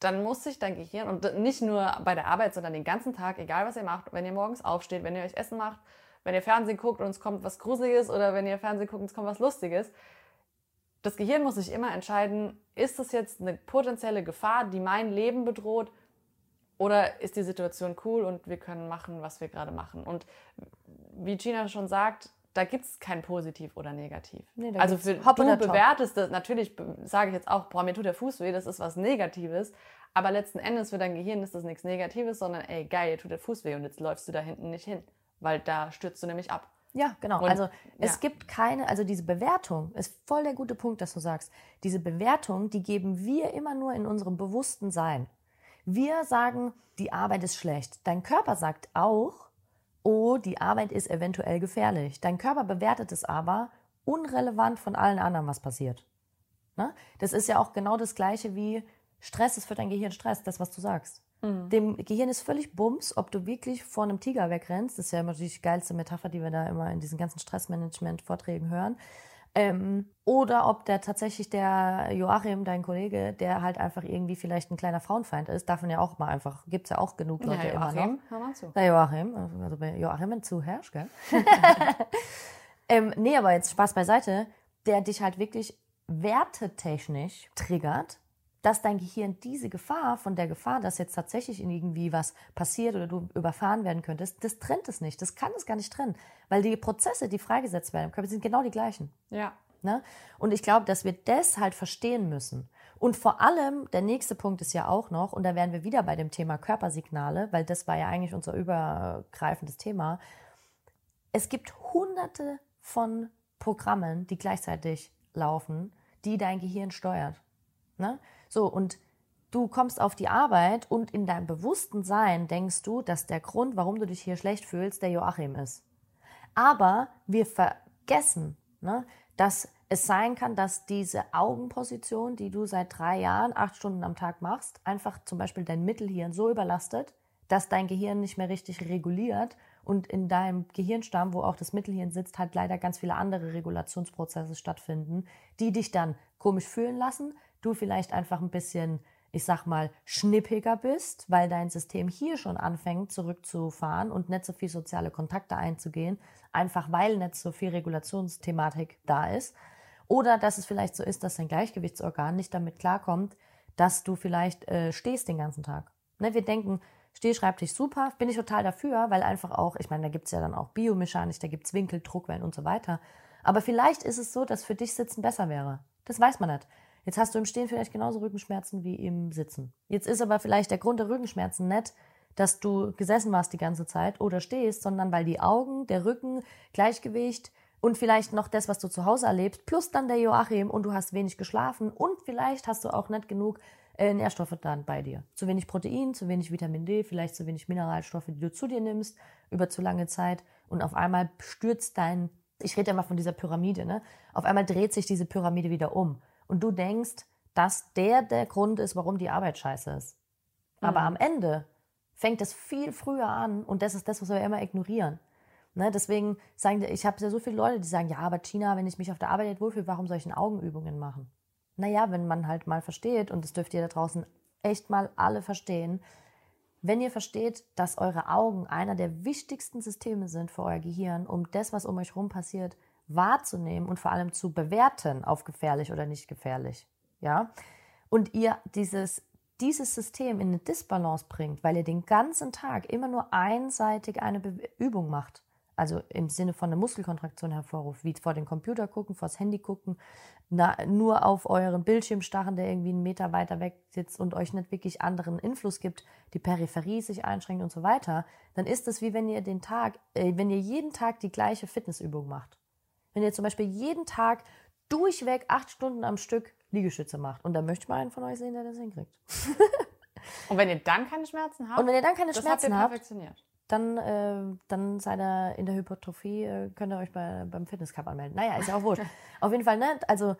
dann muss sich dein Gehirn, und nicht nur bei der Arbeit, sondern den ganzen Tag, egal was ihr macht, wenn ihr morgens aufsteht, wenn ihr euch Essen macht, wenn ihr Fernsehen guckt und es kommt was Gruseliges oder wenn ihr Fernsehen guckt und es kommt was Lustiges, das Gehirn muss sich immer entscheiden, ist das jetzt eine potenzielle Gefahr, die mein Leben bedroht, oder ist die Situation cool und wir können machen, was wir gerade machen. Und wie Gina schon sagt, da gibt es kein Positiv oder Negativ. Nee, also für, du bewertest das, natürlich sage ich jetzt auch, boah, mir tut der Fuß weh, das ist was Negatives. Aber letzten Endes für dein Gehirn ist das nichts Negatives, sondern ey, geil, dir tut der Fuß weh und jetzt läufst du da hinten nicht hin. Weil da stürzt du nämlich ab. Ja, genau. Und, also es ja. gibt keine, also diese Bewertung ist voll der gute Punkt, dass du sagst. Diese Bewertung, die geben wir immer nur in unserem bewussten Sein. Wir sagen, die Arbeit ist schlecht. Dein Körper sagt auch, oh, die Arbeit ist eventuell gefährlich. Dein Körper bewertet es aber unrelevant von allen anderen, was passiert. Ne? Das ist ja auch genau das Gleiche wie Stress ist für dein Gehirn Stress, das, was du sagst. Mhm. Dem Gehirn ist völlig bums, ob du wirklich vor einem Tiger wegrennst. Das ist ja immer die geilste Metapher, die wir da immer in diesen ganzen Stressmanagement-Vorträgen hören. Ähm, oder ob der tatsächlich der Joachim, dein Kollege, der halt einfach irgendwie vielleicht ein kleiner Frauenfeind ist, davon ja auch mal einfach, gibt's ja auch genug Leute ja, Joachim, immer noch. Hör mal zu. Der Joachim, also bei Joachim, wenn du zuhörst, gell? ähm, nee, aber jetzt Spaß beiseite, der dich halt wirklich wertetechnisch triggert, dass dein Gehirn diese Gefahr von der Gefahr, dass jetzt tatsächlich irgendwie was passiert oder du überfahren werden könntest, das trennt es nicht. Das kann es gar nicht trennen. Weil die Prozesse, die freigesetzt werden im Körper, sind genau die gleichen. Ja. Ne? Und ich glaube, dass wir das halt verstehen müssen. Und vor allem, der nächste Punkt ist ja auch noch, und da wären wir wieder bei dem Thema Körpersignale, weil das war ja eigentlich unser übergreifendes Thema. Es gibt hunderte von Programmen, die gleichzeitig laufen, die dein Gehirn steuert. Ne? So, und du kommst auf die Arbeit und in deinem bewussten Sein denkst du, dass der Grund, warum du dich hier schlecht fühlst, der Joachim ist. Aber wir vergessen, ne, dass es sein kann, dass diese Augenposition, die du seit drei Jahren, acht Stunden am Tag machst, einfach zum Beispiel dein Mittelhirn so überlastet, dass dein Gehirn nicht mehr richtig reguliert und in deinem Gehirnstamm, wo auch das Mittelhirn sitzt, halt leider ganz viele andere Regulationsprozesse stattfinden, die dich dann komisch fühlen lassen, du vielleicht einfach ein bisschen ich sag mal, schnippiger bist, weil dein System hier schon anfängt zurückzufahren und nicht so viel soziale Kontakte einzugehen, einfach weil nicht so viel Regulationsthematik da ist. Oder dass es vielleicht so ist, dass dein Gleichgewichtsorgan nicht damit klarkommt, dass du vielleicht äh, stehst den ganzen Tag. Ne, wir denken, Stehschreibtisch super, bin ich total dafür, weil einfach auch, ich meine, da gibt es ja dann auch Biomechanik, da gibt es Winkel, Druckwellen und so weiter. Aber vielleicht ist es so, dass für dich Sitzen besser wäre. Das weiß man nicht. Jetzt hast du im Stehen vielleicht genauso Rückenschmerzen wie im Sitzen. Jetzt ist aber vielleicht der Grund der Rückenschmerzen nicht, dass du gesessen warst die ganze Zeit oder stehst, sondern weil die Augen, der Rücken, Gleichgewicht und vielleicht noch das, was du zu Hause erlebst, plus dann der Joachim und du hast wenig geschlafen und vielleicht hast du auch nicht genug äh, Nährstoffe dann bei dir. Zu wenig Protein, zu wenig Vitamin D, vielleicht zu wenig Mineralstoffe, die du zu dir nimmst über zu lange Zeit und auf einmal stürzt dein, ich rede ja mal von dieser Pyramide, ne? Auf einmal dreht sich diese Pyramide wieder um und du denkst, dass der der Grund ist, warum die Arbeit scheiße ist. Aber mhm. am Ende fängt es viel früher an und das ist das, was wir immer ignorieren. Ne, deswegen sagen, ich habe ja so viele Leute, die sagen, ja, aber China, wenn ich mich auf der Arbeit nicht wohlfühle, warum soll ich denn Augenübungen machen? naja, wenn man halt mal versteht, und das dürft ihr da draußen echt mal alle verstehen, wenn ihr versteht, dass eure Augen einer der wichtigsten Systeme sind für euer Gehirn, um das, was um euch herum passiert, wahrzunehmen und vor allem zu bewerten auf gefährlich oder nicht gefährlich, ja, und ihr dieses, dieses System in eine Disbalance bringt, weil ihr den ganzen Tag immer nur einseitig eine Be Übung macht, also im Sinne von einer Muskelkontraktion hervorruft, wie vor den Computer gucken, vors Handy gucken, na, nur auf euren Bildschirm starren, der irgendwie einen Meter weiter weg sitzt und euch nicht wirklich anderen Einfluss gibt, die Peripherie sich einschränkt und so weiter, dann ist es wie wenn ihr den Tag, äh, wenn ihr jeden Tag die gleiche Fitnessübung macht. Wenn ihr zum Beispiel jeden Tag durchweg acht Stunden am Stück Liegestütze macht. Und da möchte ich mal einen von euch sehen, der das hinkriegt. und wenn ihr dann keine Schmerzen habt, und wenn ihr dann keine das Schmerzen habt, perfektioniert dann, äh, dann seid ihr in der Hypertrophie, äh, könnt ihr euch bei, beim Fitnesscup anmelden. Naja, ist ja auch wurscht. Auf jeden Fall, ne? Also,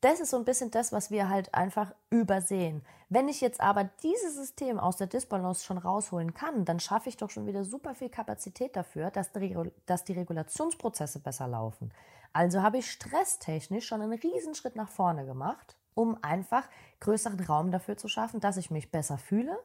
das ist so ein bisschen das, was wir halt einfach übersehen. Wenn ich jetzt aber dieses System aus der Disbalance schon rausholen kann, dann schaffe ich doch schon wieder super viel Kapazität dafür, dass die, dass die Regulationsprozesse besser laufen. Also habe ich stresstechnisch schon einen Riesenschritt nach vorne gemacht, um einfach größeren Raum dafür zu schaffen, dass ich mich besser fühle,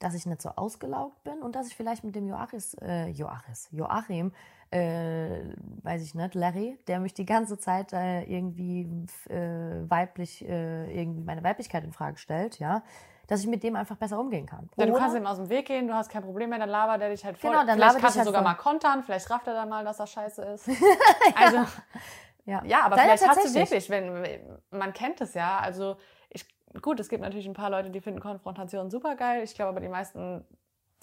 dass ich nicht so ausgelaugt bin und dass ich vielleicht mit dem Joachis, äh, Joachis, Joachim, äh, weiß ich nicht, Larry, der mich die ganze Zeit äh, irgendwie äh, weiblich, äh, irgendwie meine Weiblichkeit in Frage stellt, ja, dass ich mit dem einfach besser umgehen kann. Ja, du kannst ihm aus dem Weg gehen, du hast kein Problem mehr, dann labert er dich halt voll. Genau, dann vielleicht kannst du halt sogar voll. mal kontern, vielleicht rafft er dann mal, dass das scheiße ist. Also, ja. ja, aber Deine vielleicht hast du wirklich, wenn man kennt es ja, also gut, es gibt natürlich ein paar Leute, die finden Konfrontation super geil. Ich glaube aber, die meisten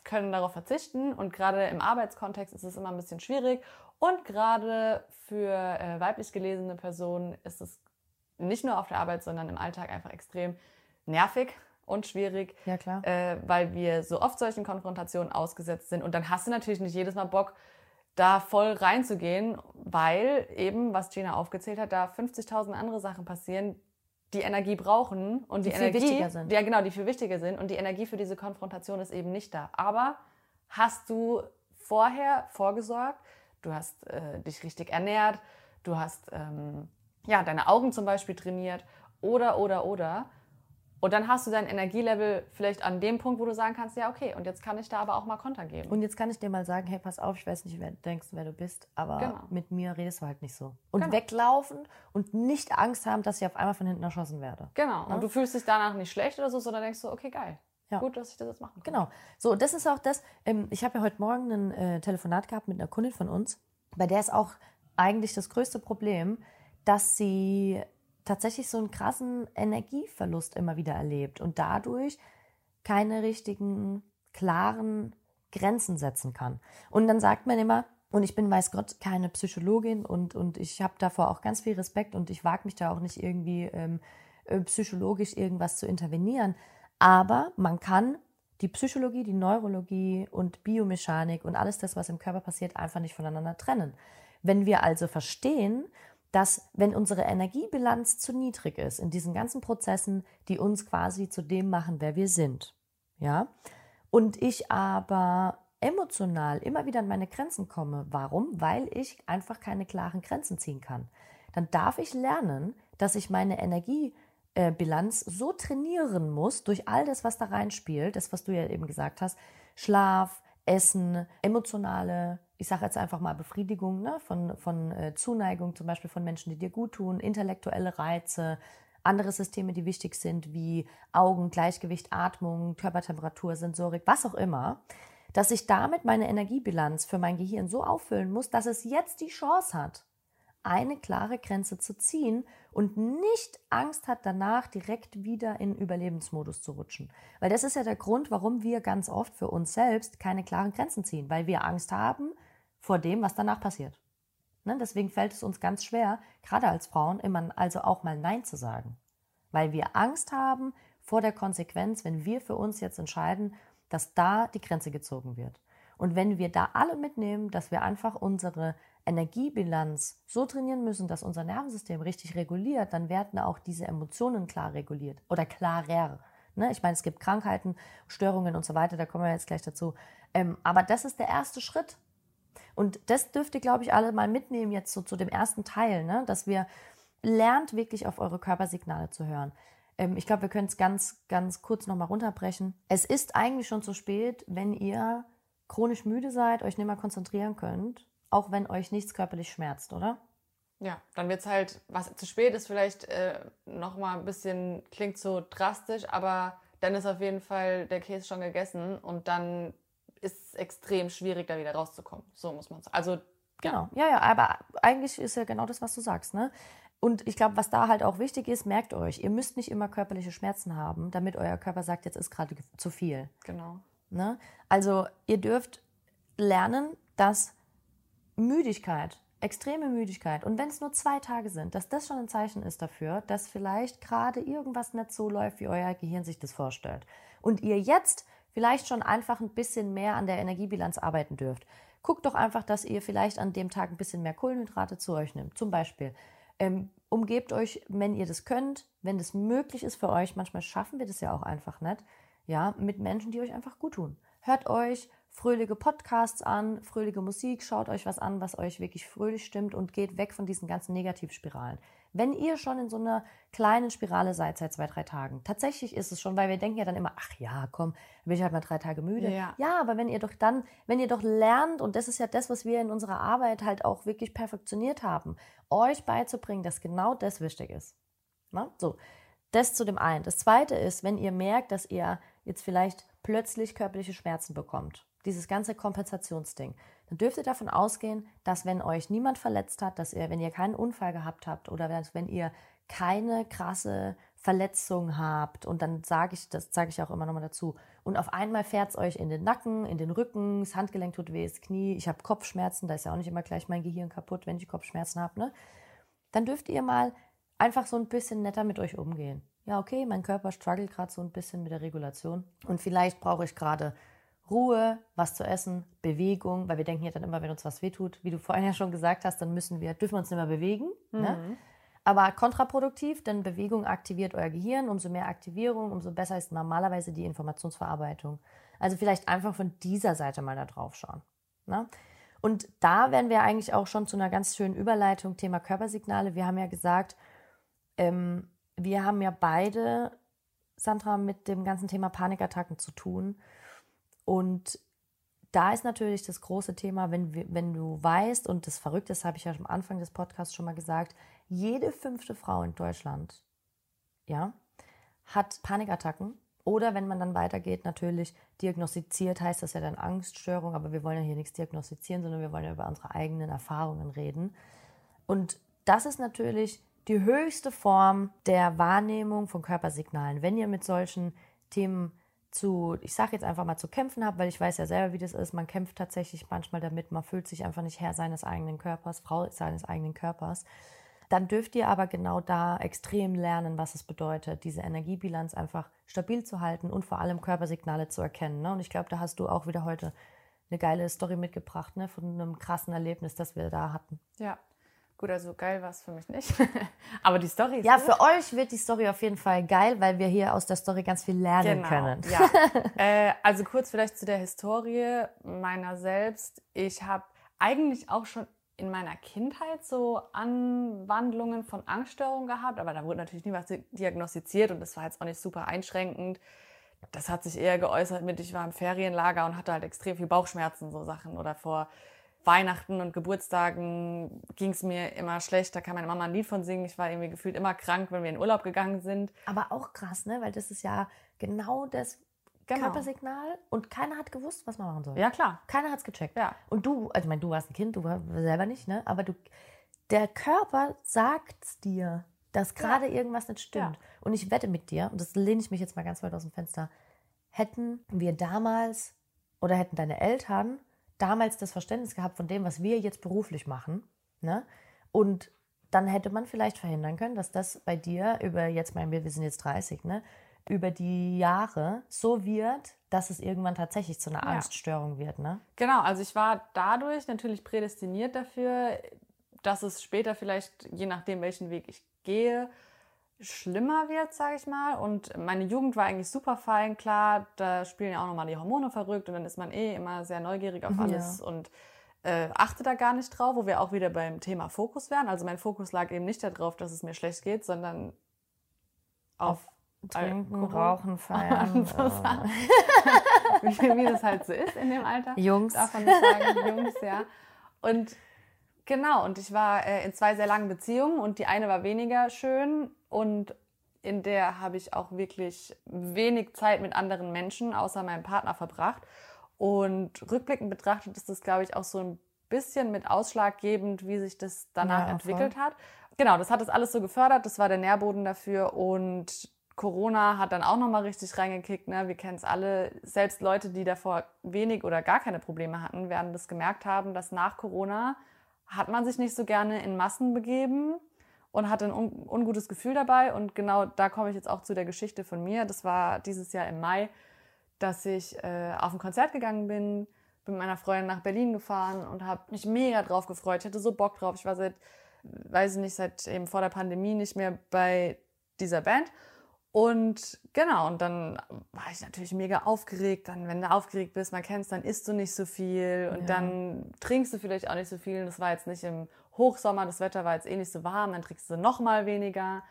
können darauf verzichten. Und gerade im Arbeitskontext ist es immer ein bisschen schwierig. Und gerade für äh, weiblich gelesene Personen ist es nicht nur auf der Arbeit, sondern im Alltag einfach extrem nervig und schwierig. Ja, klar. Äh, weil wir so oft solchen Konfrontationen ausgesetzt sind. Und dann hast du natürlich nicht jedes Mal Bock, da voll reinzugehen, weil eben, was Gina aufgezählt hat, da 50.000 andere Sachen passieren, die Energie brauchen und die, die Energie, viel wichtiger sind. Ja, genau, die viel wichtiger sind und die Energie für diese Konfrontation ist eben nicht da. Aber hast du vorher vorgesorgt, du hast äh, dich richtig ernährt, du hast ähm, ja deine Augen zum Beispiel trainiert oder oder oder und dann hast du dein Energielevel vielleicht an dem Punkt, wo du sagen kannst, ja, okay, und jetzt kann ich da aber auch mal Konter geben. Und jetzt kann ich dir mal sagen, hey, pass auf, ich weiß nicht, wer du denkst, wer du bist, aber genau. mit mir redest du halt nicht so. Und genau. weglaufen und nicht Angst haben, dass ich auf einmal von hinten erschossen werde. Genau. Ja? Und du fühlst dich danach nicht schlecht oder so, sondern denkst so, okay, geil. Ja. Gut, dass ich das jetzt machen kann. Genau. So, das ist auch das. Ähm, ich habe ja heute Morgen ein äh, Telefonat gehabt mit einer Kundin von uns, bei der ist auch eigentlich das größte Problem, dass sie tatsächlich so einen krassen Energieverlust immer wieder erlebt und dadurch keine richtigen, klaren Grenzen setzen kann. Und dann sagt man immer, und ich bin, weiß Gott, keine Psychologin und, und ich habe davor auch ganz viel Respekt und ich wage mich da auch nicht irgendwie ähm, äh, psychologisch irgendwas zu intervenieren. Aber man kann die Psychologie, die Neurologie und Biomechanik und alles das, was im Körper passiert, einfach nicht voneinander trennen. Wenn wir also verstehen dass wenn unsere Energiebilanz zu niedrig ist in diesen ganzen Prozessen, die uns quasi zu dem machen, wer wir sind, ja, und ich aber emotional immer wieder an meine Grenzen komme, warum? Weil ich einfach keine klaren Grenzen ziehen kann. Dann darf ich lernen, dass ich meine Energie Bilanz so trainieren muss durch all das, was da reinspielt, das, was du ja eben gesagt hast, Schlaf, Essen, emotionale, ich sage jetzt einfach mal Befriedigung ne, von, von äh, Zuneigung, zum Beispiel von Menschen, die dir gut tun, intellektuelle Reize, andere Systeme, die wichtig sind, wie Augen, Gleichgewicht, Atmung, Körpertemperatur, Sensorik, was auch immer, dass ich damit meine Energiebilanz für mein Gehirn so auffüllen muss, dass es jetzt die Chance hat, eine klare Grenze zu ziehen und nicht Angst hat, danach direkt wieder in Überlebensmodus zu rutschen. Weil das ist ja der Grund, warum wir ganz oft für uns selbst keine klaren Grenzen ziehen, weil wir Angst haben vor dem, was danach passiert. Ne? Deswegen fällt es uns ganz schwer, gerade als Frauen, immer also auch mal Nein zu sagen. Weil wir Angst haben vor der Konsequenz, wenn wir für uns jetzt entscheiden, dass da die Grenze gezogen wird. Und wenn wir da alle mitnehmen, dass wir einfach unsere Energiebilanz so trainieren müssen, dass unser Nervensystem richtig reguliert, dann werden auch diese Emotionen klar reguliert oder klarer. Ne? Ich meine, es gibt Krankheiten, Störungen und so weiter, da kommen wir jetzt gleich dazu. Ähm, aber das ist der erste Schritt. Und das dürft ihr, glaube ich, alle mal mitnehmen jetzt so zu dem ersten Teil, ne? dass wir lernt wirklich auf eure Körpersignale zu hören. Ähm, ich glaube, wir können es ganz, ganz kurz nochmal runterbrechen. Es ist eigentlich schon zu spät, wenn ihr chronisch müde seid, euch nicht mehr konzentrieren könnt, auch wenn euch nichts körperlich schmerzt, oder? Ja, dann wird es halt, was zu spät ist, vielleicht äh, nochmal ein bisschen, klingt so drastisch, aber dann ist auf jeden Fall der Käse schon gegessen und dann ist es extrem schwierig, da wieder rauszukommen. So muss man sagen. Also, genau. Ja, ja, aber eigentlich ist ja genau das, was du sagst, ne? Und ich glaube, was da halt auch wichtig ist, merkt euch, ihr müsst nicht immer körperliche Schmerzen haben, damit euer Körper sagt, jetzt ist gerade zu viel. Genau. Ne? Also ihr dürft lernen, dass Müdigkeit, extreme Müdigkeit, und wenn es nur zwei Tage sind, dass das schon ein Zeichen ist dafür, dass vielleicht gerade irgendwas nicht so läuft, wie euer Gehirn sich das vorstellt. Und ihr jetzt vielleicht schon einfach ein bisschen mehr an der Energiebilanz arbeiten dürft. Guckt doch einfach, dass ihr vielleicht an dem Tag ein bisschen mehr Kohlenhydrate zu euch nehmt. Zum Beispiel ähm, umgebt euch, wenn ihr das könnt, wenn das möglich ist für euch, manchmal schaffen wir das ja auch einfach nicht, ja, mit Menschen, die euch einfach gut tun. Hört euch fröhliche Podcasts an, fröhliche Musik, schaut euch was an, was euch wirklich fröhlich stimmt und geht weg von diesen ganzen Negativspiralen. Wenn ihr schon in so einer kleinen Spirale seid seit zwei, drei Tagen, tatsächlich ist es schon, weil wir denken ja dann immer, ach ja, komm, bin ich halt mal drei Tage müde. Ja. ja, aber wenn ihr doch dann, wenn ihr doch lernt, und das ist ja das, was wir in unserer Arbeit halt auch wirklich perfektioniert haben, euch beizubringen, dass genau das wichtig ist. Na? So, das zu dem einen. Das zweite ist, wenn ihr merkt, dass ihr jetzt vielleicht plötzlich körperliche Schmerzen bekommt dieses ganze Kompensationsding, dann dürft ihr davon ausgehen, dass wenn euch niemand verletzt hat, dass ihr, wenn ihr keinen Unfall gehabt habt oder wenn ihr keine krasse Verletzung habt und dann sage ich, das sage ich auch immer nochmal dazu, und auf einmal fährt es euch in den Nacken, in den Rücken, das Handgelenk tut weh, das Knie, ich habe Kopfschmerzen, da ist ja auch nicht immer gleich mein Gehirn kaputt, wenn ich Kopfschmerzen habe, ne? Dann dürft ihr mal einfach so ein bisschen netter mit euch umgehen. Ja, okay, mein Körper struggelt gerade so ein bisschen mit der Regulation und vielleicht brauche ich gerade Ruhe, was zu essen, Bewegung, weil wir denken ja dann immer, wenn uns was wehtut, wie du vorhin ja schon gesagt hast, dann müssen wir, dürfen wir uns nicht mehr bewegen. Ne? Mhm. Ne? Aber kontraproduktiv, denn Bewegung aktiviert euer Gehirn. Umso mehr Aktivierung, umso besser ist normalerweise die Informationsverarbeitung. Also vielleicht einfach von dieser Seite mal da drauf schauen. Ne? Und da werden wir eigentlich auch schon zu einer ganz schönen Überleitung, Thema Körpersignale. Wir haben ja gesagt, ähm, wir haben ja beide, Sandra, mit dem ganzen Thema Panikattacken zu tun. Und da ist natürlich das große Thema, wenn, wenn du weißt, und das Verrückte ist, habe ich ja am Anfang des Podcasts schon mal gesagt, jede fünfte Frau in Deutschland, ja, hat Panikattacken. Oder wenn man dann weitergeht, natürlich diagnostiziert, heißt das ja dann Angststörung, aber wir wollen ja hier nichts diagnostizieren, sondern wir wollen ja über unsere eigenen Erfahrungen reden. Und das ist natürlich die höchste Form der Wahrnehmung von Körpersignalen. Wenn ihr mit solchen Themen zu, ich sage jetzt einfach mal zu kämpfen habe, weil ich weiß ja selber, wie das ist. Man kämpft tatsächlich manchmal damit, man fühlt sich einfach nicht Herr seines eigenen Körpers, Frau seines eigenen Körpers. Dann dürft ihr aber genau da extrem lernen, was es bedeutet, diese Energiebilanz einfach stabil zu halten und vor allem Körpersignale zu erkennen. Ne? Und ich glaube, da hast du auch wieder heute eine geile Story mitgebracht, ne? von einem krassen Erlebnis, das wir da hatten. Ja, Gut, also geil war es für mich nicht. Aber die Story ist Ja, gut. für euch wird die Story auf jeden Fall geil, weil wir hier aus der Story ganz viel lernen genau, können. Ja. äh, also kurz vielleicht zu der Historie meiner selbst. Ich habe eigentlich auch schon in meiner Kindheit so Anwandlungen von Angststörungen gehabt, aber da wurde natürlich nie was diagnostiziert und das war jetzt auch nicht super einschränkend. Das hat sich eher geäußert mit, ich war im Ferienlager und hatte halt extrem viel Bauchschmerzen, so Sachen. Oder vor Weihnachten und Geburtstagen ging es mir immer schlecht. Da kann meine Mama ein Lied von singen. Ich war irgendwie gefühlt immer krank, wenn wir in Urlaub gegangen sind. Aber auch krass, ne? Weil das ist ja genau das genau. Körpersignal und keiner hat gewusst, was man machen soll. Ja, klar. Keiner hat es gecheckt. Ja. Und du, also ich meine, du warst ein Kind, du warst selber nicht, ne? Aber du, der Körper sagt dir, dass gerade ja. irgendwas nicht stimmt. Ja. Und ich wette mit dir, und das lehne ich mich jetzt mal ganz weit aus dem Fenster, hätten wir damals oder hätten deine Eltern damals das Verständnis gehabt von dem, was wir jetzt beruflich machen, ne? Und dann hätte man vielleicht verhindern können, dass das bei dir über jetzt, mein wir sind jetzt 30, ne? Über die Jahre so wird, dass es irgendwann tatsächlich zu einer Angststörung ja. wird, ne? Genau, also ich war dadurch natürlich prädestiniert dafür, dass es später vielleicht, je nachdem, welchen Weg ich gehe, schlimmer wird, sage ich mal. Und meine Jugend war eigentlich super fein, klar, da spielen ja auch nochmal die Hormone verrückt und dann ist man eh immer sehr neugierig auf alles ja. und äh, achte da gar nicht drauf, wo wir auch wieder beim Thema Fokus wären. Also mein Fokus lag eben nicht darauf, dass es mir schlecht geht, sondern auf, auf Trinken, Alkohol. Rauchen, Feiern. wie, wie das halt so ist in dem Alter. Jungs. Darf man nicht sagen, Jungs, ja. Und Genau, und ich war äh, in zwei sehr langen Beziehungen und die eine war weniger schön und in der habe ich auch wirklich wenig Zeit mit anderen Menschen außer meinem Partner verbracht. Und rückblickend betrachtet ist das, glaube ich, auch so ein bisschen mit ausschlaggebend, wie sich das danach ja, entwickelt hat. Genau, das hat das alles so gefördert, das war der Nährboden dafür und Corona hat dann auch nochmal richtig reingekickt. Ne? Wir kennen es alle. Selbst Leute, die davor wenig oder gar keine Probleme hatten, werden das gemerkt haben, dass nach Corona hat man sich nicht so gerne in Massen begeben und hatte ein un ungutes Gefühl dabei. Und genau da komme ich jetzt auch zu der Geschichte von mir. Das war dieses Jahr im Mai, dass ich äh, auf ein Konzert gegangen bin, bin mit meiner Freundin nach Berlin gefahren und habe mich mega drauf gefreut. Ich hatte so Bock drauf. Ich war seit, weiß ich nicht, seit eben vor der Pandemie nicht mehr bei dieser Band. Und genau, und dann war ich natürlich mega aufgeregt. Dann, wenn du aufgeregt bist, man kennt es, dann isst du nicht so viel und ja. dann trinkst du vielleicht auch nicht so viel. Das war jetzt nicht im Hochsommer, das Wetter war jetzt eh nicht so warm, dann trinkst du noch mal weniger.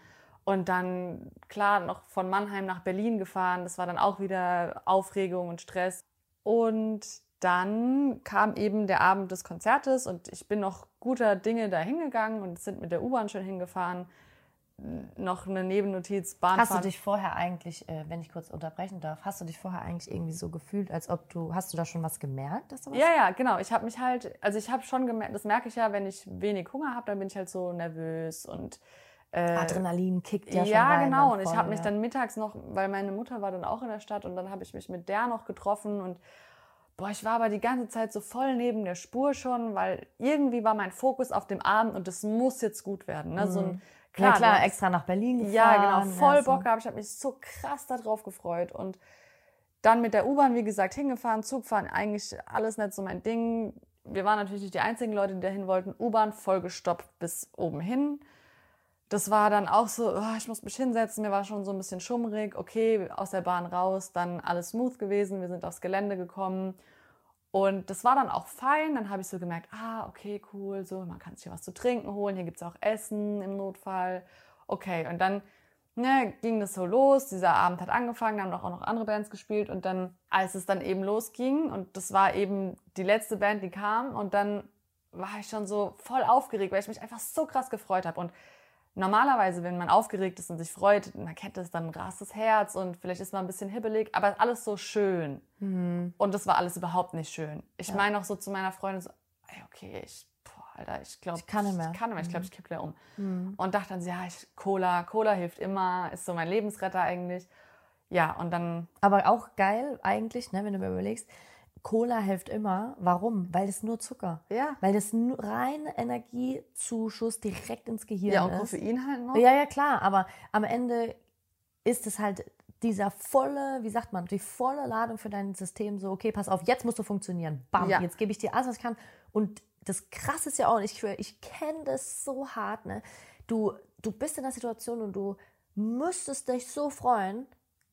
Und dann, klar, noch von Mannheim nach Berlin gefahren. Das war dann auch wieder Aufregung und Stress. Und dann kam eben der Abend des Konzertes und ich bin noch guter Dinge da hingegangen und sind mit der U-Bahn schon hingefahren noch eine Nebennotiz Bahnfahrt. Hast du dich vorher eigentlich, äh, wenn ich kurz unterbrechen darf, hast du dich vorher eigentlich irgendwie so gefühlt, als ob du, hast du da schon was gemerkt? Dass du was ja, ja, genau. Ich habe mich halt, also ich habe schon gemerkt, das merke ich ja, wenn ich wenig Hunger habe, dann bin ich halt so nervös und äh, Adrenalin kickt ja, schon Ja, genau. Und ich habe mich dann mittags noch, weil meine Mutter war dann auch in der Stadt und dann habe ich mich mit der noch getroffen und Boah, ich war aber die ganze Zeit so voll neben der Spur schon, weil irgendwie war mein Fokus auf dem Abend und das muss jetzt gut werden. Ne? Mhm. So ein Klar, klar ne? extra nach Berlin gefahren. Ja, genau, voll ja, Bock gehabt. Ich habe mich so krass darauf gefreut. Und dann mit der U-Bahn, wie gesagt, hingefahren, Zug fahren, eigentlich alles nicht so mein Ding. Wir waren natürlich nicht die einzigen Leute, die dahin wollten. U-Bahn vollgestoppt bis oben hin. Das war dann auch so, oh, ich muss mich hinsetzen, mir war schon so ein bisschen schummrig. Okay, aus der Bahn raus, dann alles smooth gewesen. Wir sind aufs Gelände gekommen. Und das war dann auch fein. Dann habe ich so gemerkt, ah, okay, cool, so, man kann sich hier was zu trinken holen. Hier gibt es auch Essen im Notfall. Okay, und dann ne, ging das so los. Dieser Abend hat angefangen, dann haben auch noch andere Bands gespielt. Und dann, als es dann eben losging, und das war eben die letzte Band, die kam, und dann war ich schon so voll aufgeregt, weil ich mich einfach so krass gefreut habe. Und normalerweise, wenn man aufgeregt ist und sich freut, man kennt das, dann rast das Herz und vielleicht ist man ein bisschen hibbelig, aber alles so schön. Mhm. Und das war alles überhaupt nicht schön. Ich ja. meine auch so zu meiner Freundin so, ey, okay, ich, boah, Alter, ich glaube, ich kann nicht mehr. Ich kann nicht mehr, ich glaube, ich kippe gleich um. Mhm. Und dachte dann, ja, ich, Cola, Cola hilft immer, ist so mein Lebensretter eigentlich. Ja, und dann. Aber auch geil eigentlich, ne, wenn du mir überlegst, Cola hilft immer. Warum? Weil es nur Zucker. Ja. Weil das nur rein Energiezuschuss direkt ins Gehirn ja, und Koffein halt noch. Ja, ja, klar. Aber am Ende ist es halt dieser volle, wie sagt man, die volle Ladung für dein System. So, okay, pass auf, jetzt musst du funktionieren. Bam, ja. jetzt gebe ich dir alles, was ich kann. Und das Krasse ist ja auch, ich, ich kenne das so hart, ne? Du, du bist in der Situation und du müsstest dich so freuen,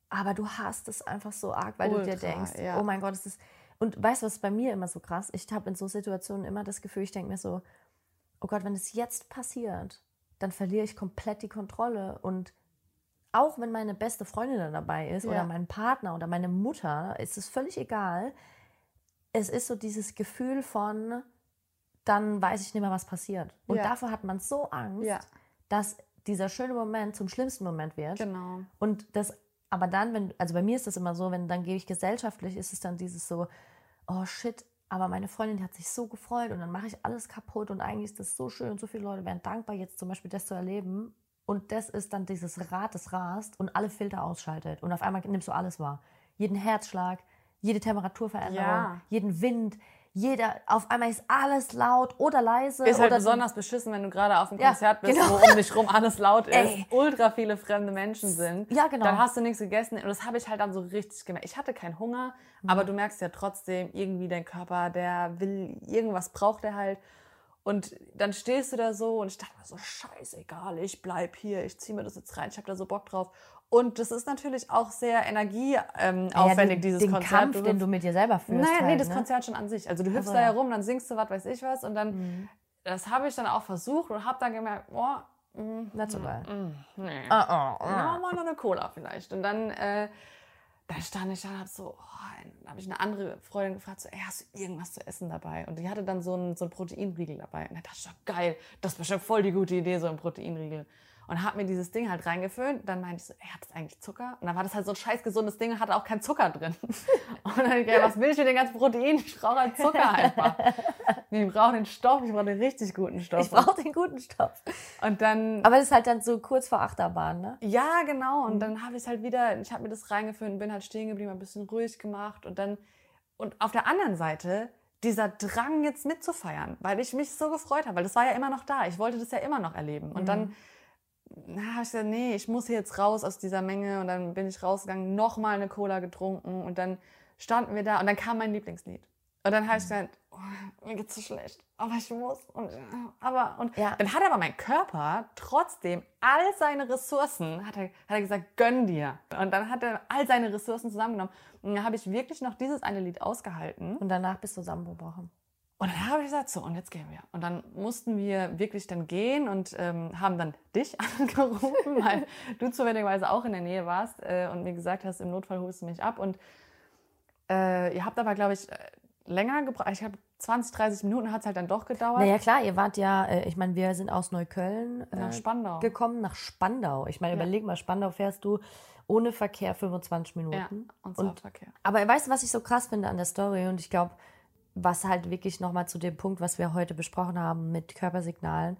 aber du hast es einfach so arg, weil Ultra, du dir denkst, ja. oh mein Gott, es ist und weißt du, was bei mir immer so krass? Ich habe in so Situationen immer das Gefühl, ich denke mir so, oh Gott, wenn es jetzt passiert, dann verliere ich komplett die Kontrolle. Und auch wenn meine beste Freundin dabei ist Ja. oder mein Partner oder meine Mutter, ist es völlig egal. Es ist so dieses Gefühl von, dann weiß ich nicht mehr, was passiert. Und Ja. dafür hat man so Angst, Ja. dass dieser schöne Moment zum schlimmsten Moment wird. Genau. Und das, aber dann, wenn, also bei mir ist das immer so, wenn dann gehe ich gesellschaftlich, ist es dann dieses so, oh shit, aber meine Freundin die hat sich so gefreut und dann mache ich alles kaputt und eigentlich ist das so schön und so viele Leute wären dankbar, jetzt zum Beispiel das zu erleben. Und das ist dann dieses Rad, das rast und alle Filter ausschaltet. Und auf einmal nimmst du alles wahr. Jeden Herzschlag, jede Temperaturveränderung, Ja. jeden Wind, jeder, auf einmal ist alles laut oder leise. Ist halt besonders beschissen, wenn du gerade auf einem Ja, Konzert bist, genau. wo um dich rum alles laut ist, Ey. ultra viele fremde Menschen sind. Ja, genau. Dann hast du nichts gegessen und das habe ich halt dann so richtig gemerkt. Ich hatte keinen Hunger, Mhm. aber du merkst ja trotzdem irgendwie dein Körper, der will irgendwas braucht er halt. Und dann stehst du da so und ich dachte mir so, scheißegal, ich bleib hier, ich ziehe mir das jetzt rein, ich habe da so Bock drauf. Und das ist natürlich auch sehr energieaufwendig, ähm, Ja, den, dieses den Konzert. Kampf, Du den du mit dir selber führst. Naja, nee, halt, das ne? Konzert schon an sich. Also du hüpfst so, da ja. herum, dann singst du was, weiß ich was. Und dann, das habe ich dann auch versucht und habe dann gemerkt, boah, mm, Nicht so geil. nee. Ah, ah, ah. Ja, mal noch eine Cola vielleicht. Und dann, äh, da stand ich da und hab so, oh, dann habe ich eine andere Freundin gefragt, so, ey, hast du irgendwas zu essen dabei? Und die hatte dann so einen, so einen Proteinriegel dabei. Und da dachte ich, geil, das ist bestimmt voll die gute Idee, so ein Proteinriegel. Und hab mir dieses Ding halt reingefüllt. Dann meinte ich so, ey, hat das eigentlich Zucker? Und dann war das halt so ein scheiß gesundes Ding und hatte auch keinen Zucker drin. Und dann, ich gedacht, was will ich mit dem ganzen Protein? Ich brauche halt Zucker einfach. Nee, ich brauche den Stoff, ich brauche den richtig guten Stoff. Ich brauche den guten Stoff. und dann Aber das ist halt dann so kurz vor Achterbahn, ne? ja, genau. Und dann habe ich halt wieder, ich habe mir das reingefüllt und bin halt stehen geblieben, ein bisschen ruhig gemacht. Und dann, und auf der anderen Seite, dieser Drang jetzt mitzufeiern, weil ich mich so gefreut habe, weil das war ja immer noch da. Ich wollte das ja immer noch erleben. Und dann na, habe ich gesagt, nee, ich muss hier jetzt raus aus dieser Menge. Und dann bin ich rausgegangen, nochmal eine Cola getrunken. Und dann standen wir da und dann kam mein Lieblingslied. Und dann habe ich gesagt, oh, mir geht's so schlecht, aber ich muss. Und, aber, und Ja. dann hat aber mein Körper trotzdem all seine Ressourcen, hat er, hat er gesagt, gönn dir. Und dann hat er all seine Ressourcen zusammengenommen. Und dann habe ich wirklich noch dieses eine Lied ausgehalten. Und danach bist du zusammengebrochen. Und dann habe ich gesagt, so, und jetzt gehen wir. Und dann mussten wir wirklich dann gehen und ähm, haben dann dich angerufen, weil du zufälligerweise auch in der Nähe warst äh, und mir gesagt hast, im Notfall holst du mich ab. Und äh, ihr habt aber, glaube ich, äh, länger gebraucht. Ich habe 20, 30 Minuten hat es halt dann doch gedauert. Naja, klar, ihr wart ja, äh, ich meine, wir sind aus Neukölln äh, Nach Spandau. gekommen, nach Spandau. Ich meine, Ja. überleg mal, Spandau fährst du ohne Verkehr 25 Minuten. Ja, und Und- Sautverkehr. Aber weißt du, was ich so krass finde an der Story? Und ich glaube, was halt wirklich nochmal zu dem Punkt, was wir heute besprochen haben mit Körpersignalen.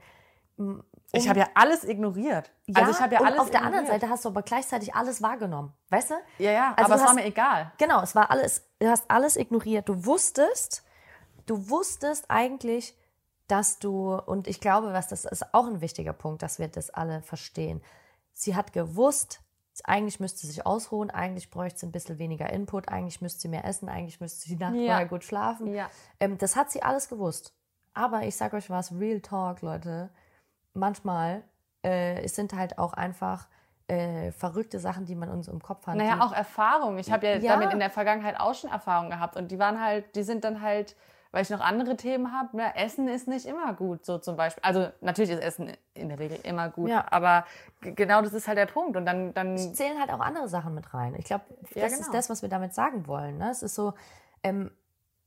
Ich habe ja alles ignoriert. Ja, also ich habe ja alles auf der anderen ignoriert. Seite hast du aber gleichzeitig alles wahrgenommen. Weißt du? Ja, ja, Also aber es war hast- mir egal. Genau, es war alles, du hast alles ignoriert. Du wusstest, du wusstest eigentlich, dass du, und ich glaube, was das ist auch ein wichtiger Punkt, dass wir das alle verstehen. Sie hat gewusst, eigentlich müsste sie sich ausruhen, eigentlich bräuchte sie ein bisschen weniger Input, eigentlich müsste sie mehr essen, eigentlich müsste sie die Nacht Ja. gut schlafen. Ja. Ähm, das hat sie alles gewusst. Aber ich sage euch was, Real Talk, Leute, manchmal, äh, es sind halt auch einfach äh, verrückte Sachen, die man uns im Kopf hat. Naja, auch Erfahrung. Ich habe ja, Ja. damit in der Vergangenheit auch schon Erfahrungen gehabt. Und die waren halt, die sind dann halt, weil ich noch andere Themen habe, ne, Essen ist nicht immer gut, so zum Beispiel. Also natürlich ist Essen in der Regel immer gut, Ja. aber genau das ist halt der Punkt. Und dann, dann Es zählen halt auch andere Sachen mit rein. Ich glaube, das Ja, ist genau. das, was wir damit sagen wollen. Ne? Es ist so, ähm,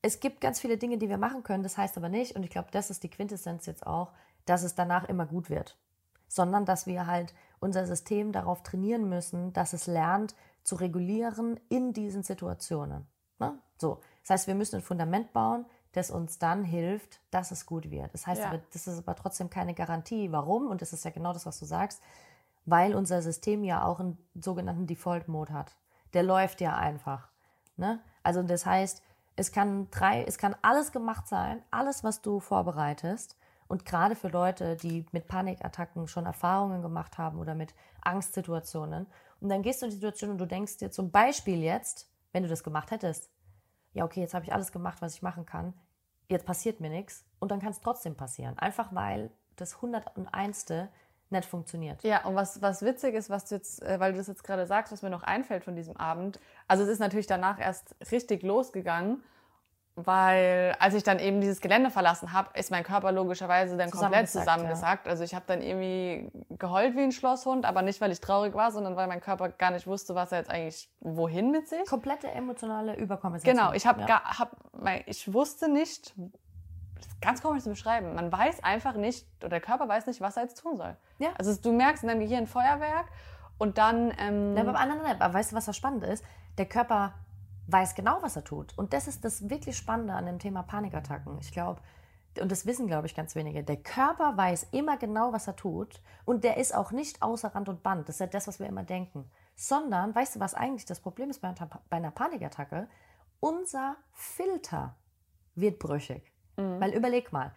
es gibt ganz viele Dinge, die wir machen können, das heißt aber nicht, und ich glaube, das ist die Quintessenz jetzt auch, dass es danach immer gut wird. Sondern, dass wir halt unser System darauf trainieren müssen, dass es lernt zu regulieren in diesen Situationen. Ne? So. Das heißt, wir müssen ein Fundament bauen, das uns dann hilft, dass es gut wird. Das heißt, Ja. aber, das ist aber trotzdem keine Garantie. Warum? Und das ist ja genau das, was du sagst weil unser System ja auch einen sogenannten Default-Mode hat. Der läuft ja einfach. Ne? Also das heißt, es kann drei, es kann alles gemacht sein, alles, was du vorbereitest. Und gerade für Leute, die mit Panikattacken schon Erfahrungen gemacht haben oder mit Angstsituationen. Und dann gehst du in die Situation und du denkst dir zum Beispiel jetzt, wenn du das gemacht hättest, ja, okay, jetzt habe ich alles gemacht, was ich machen kann. Jetzt passiert mir nichts. Und dann kann es trotzdem passieren. Einfach weil das 101. nicht funktioniert. Ja, und was, was witzig ist, was du jetzt, äh, weil du das jetzt gerade sagst, was mir noch einfällt von diesem Abend. Also es ist natürlich danach erst richtig losgegangen. Weil als ich dann eben dieses Gelände verlassen habe, ist mein Körper logischerweise dann komplett Zusammengesackt, zusammengesackt. Also ich habe dann irgendwie geheult wie ein Schlosshund, aber nicht, weil ich traurig war, sondern weil mein Körper gar nicht wusste, was er jetzt eigentlich wohin mit sich. Komplette emotionale Überkompensation. Genau, ich habe ja. gar, hab, ich wusste nicht, das ist ganz komisch zu beschreiben. Man weiß einfach nicht, oder der Körper weiß nicht, was er jetzt tun soll. Ja. Also du merkst in deinem Gehirn Feuerwerk und dann ähm, Ja, aber, nein, nein, nein, aber weißt du, was das spannend ist? Der Körper weiß genau, was er tut. Und das ist das wirklich Spannende an dem Thema Panikattacken. Ich glaube, und das wissen, glaube ich, ganz wenige. Der Körper weiß immer genau, was er tut. Und der ist auch nicht außer Rand und Band. Das ist ja das, was wir immer denken. Sondern, weißt du, was eigentlich das Problem ist bei einer, Panikattacke? Unser Filter wird brüchig. Weil überleg mal,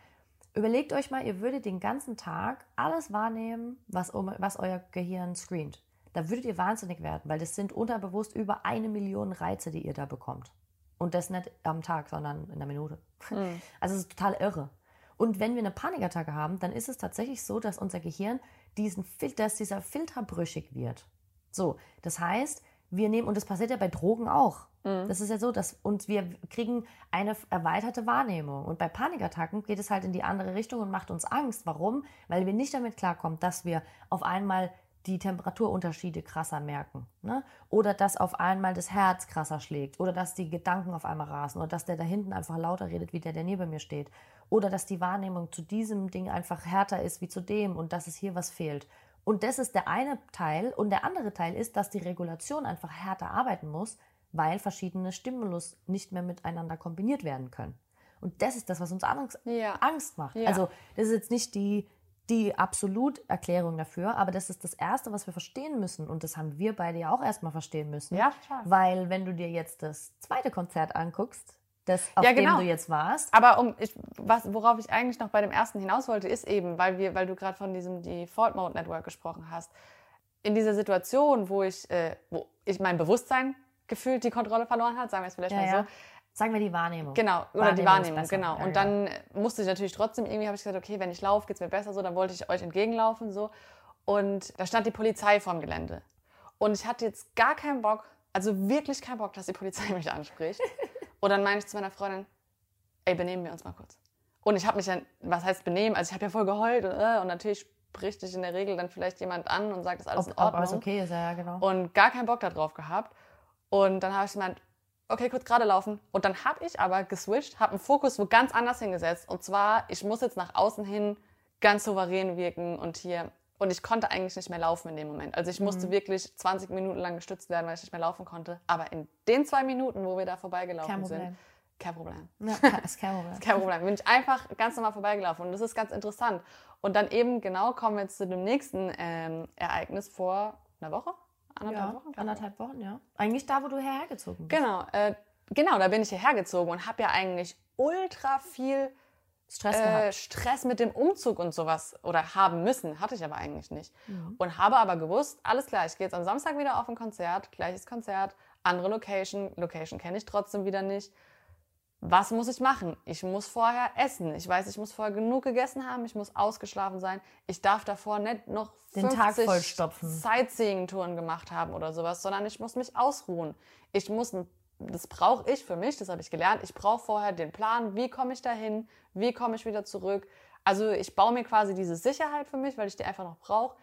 überlegt euch mal, ihr würdet den ganzen Tag alles wahrnehmen, was, was euer Gehirn screent. Da würdet ihr wahnsinnig werden, weil das sind unterbewusst über eine Million Reize, die ihr da bekommt. Und das nicht am Tag, sondern in der Minute. Also es ist total irre. Und wenn wir eine Panikattacke haben, dann ist es tatsächlich so, dass unser Gehirn diesen Filter, dass dieser Filter brüchig wird. So, das heißt, wir nehmen, und das passiert ja bei Drogen auch. Das ist ja so, dass uns wir kriegen eine erweiterte Wahrnehmung. Und bei Panikattacken geht es halt in die andere Richtung und macht uns Angst. Warum? Weil wir nicht damit klarkommen, dass wir auf einmal die Temperaturunterschiede krasser merken. Ne? Oder dass auf einmal das Herz krasser schlägt. Oder dass die Gedanken auf einmal rasen. Oder dass der da hinten einfach lauter redet, wie der, der neben mir steht. Oder dass die Wahrnehmung zu diesem Ding einfach härter ist wie zu dem und dass es hier was fehlt. Und das ist der eine Teil. Und der andere Teil ist, dass die Regulation einfach härter arbeiten muss, weil verschiedene Stimulus nicht mehr miteinander kombiniert werden können. Und das ist das, was uns Angst, Ja. Angst macht. Ja. Also das ist jetzt nicht die, die Absoluterklärung dafür, aber das ist das Erste, was wir verstehen müssen. Und das haben wir beide ja auch erstmal verstehen müssen. Ja, total. Weil wenn du dir jetzt das zweite Konzert anguckst, das, auf Ja, genau. dem du jetzt warst, Aber um, ich, was, worauf ich eigentlich noch bei dem ersten hinaus wollte, ist eben, weil wir, weil du gerade von diesem Default Mode Network gesprochen hast. In dieser Situation, wo ich, äh, wo ich mein Bewusstsein gefühlt die Kontrolle verloren hat, sagen wir es vielleicht ja, mal so. ja. Sagen wir die Wahrnehmung. Genau, oder die Wahrnehmung ist Wahrnehmung, besser. genau. Ja, und dann musste ich natürlich trotzdem, irgendwie habe ich gesagt, okay, wenn ich laufe, geht es mir besser so, dann wollte ich euch entgegenlaufen so. Und da stand die Polizei vorm Gelände. Und ich hatte jetzt gar keinen Bock, also wirklich keinen Bock, dass die Polizei mich anspricht. Und dann meine ich zu meiner Freundin, ey, benehmen wir uns mal kurz. Und ich habe mich dann, was heißt benehmen? Also ich habe ja voll geheult und, äh, und natürlich spricht dich in der Regel dann vielleicht jemand an und sagt, ist alles Ob, in ob Ordnung alles okay ist, ja, ja, genau. und gar keinen Bock darauf gehabt. Und dann habe ich gemeint, okay, kurz gerade laufen. Und dann habe ich aber geswitcht, habe einen Fokus wo ganz anders hingesetzt. Und zwar, ich muss jetzt nach außen hin ganz souverän wirken und hier. Und ich konnte eigentlich nicht mehr laufen in dem Moment. Also ich Mhm. musste wirklich 20 Minuten lang gestützt werden, weil ich nicht mehr laufen konnte. Aber in den zwei Minuten, wo wir da vorbeigelaufen Kein sind, kein Problem. Ja, ist kein Problem. Kein Problem. Bin ich einfach ganz normal vorbeigelaufen. Und das ist ganz interessant. Und dann eben genau kommen wir jetzt zu dem nächsten ähm, Ereignis vor einer Woche? Anderthalb Ja, Wochen? anderthalb Wochen, ja. Eigentlich da, wo du hergezogen bist. Genau, äh, genau, da bin ich hierher gezogen und habe ja eigentlich ultra viel Stress äh. Stress mit dem Umzug und sowas oder haben müssen, hatte ich aber eigentlich nicht. Mhm. Und habe aber gewusst, alles klar, ich gehe jetzt am Samstag wieder auf ein Konzert, gleiches Konzert, andere Location, Location kenne ich trotzdem wieder nicht. Was muss ich machen? Ich muss vorher essen. Ich weiß, ich muss vorher genug gegessen haben. Ich muss ausgeschlafen sein. Ich darf davor nicht noch Den 50 Tag vollstopfen. Sightseeing-Touren gemacht haben oder sowas, sondern ich muss mich ausruhen. Ich muss, das brauche ich für mich, das habe ich gelernt. Ich brauche vorher den Plan, wie komme ich dahin, wie komme ich wieder zurück. Also ich baue mir quasi diese Sicherheit für mich, weil ich die einfach noch brauche.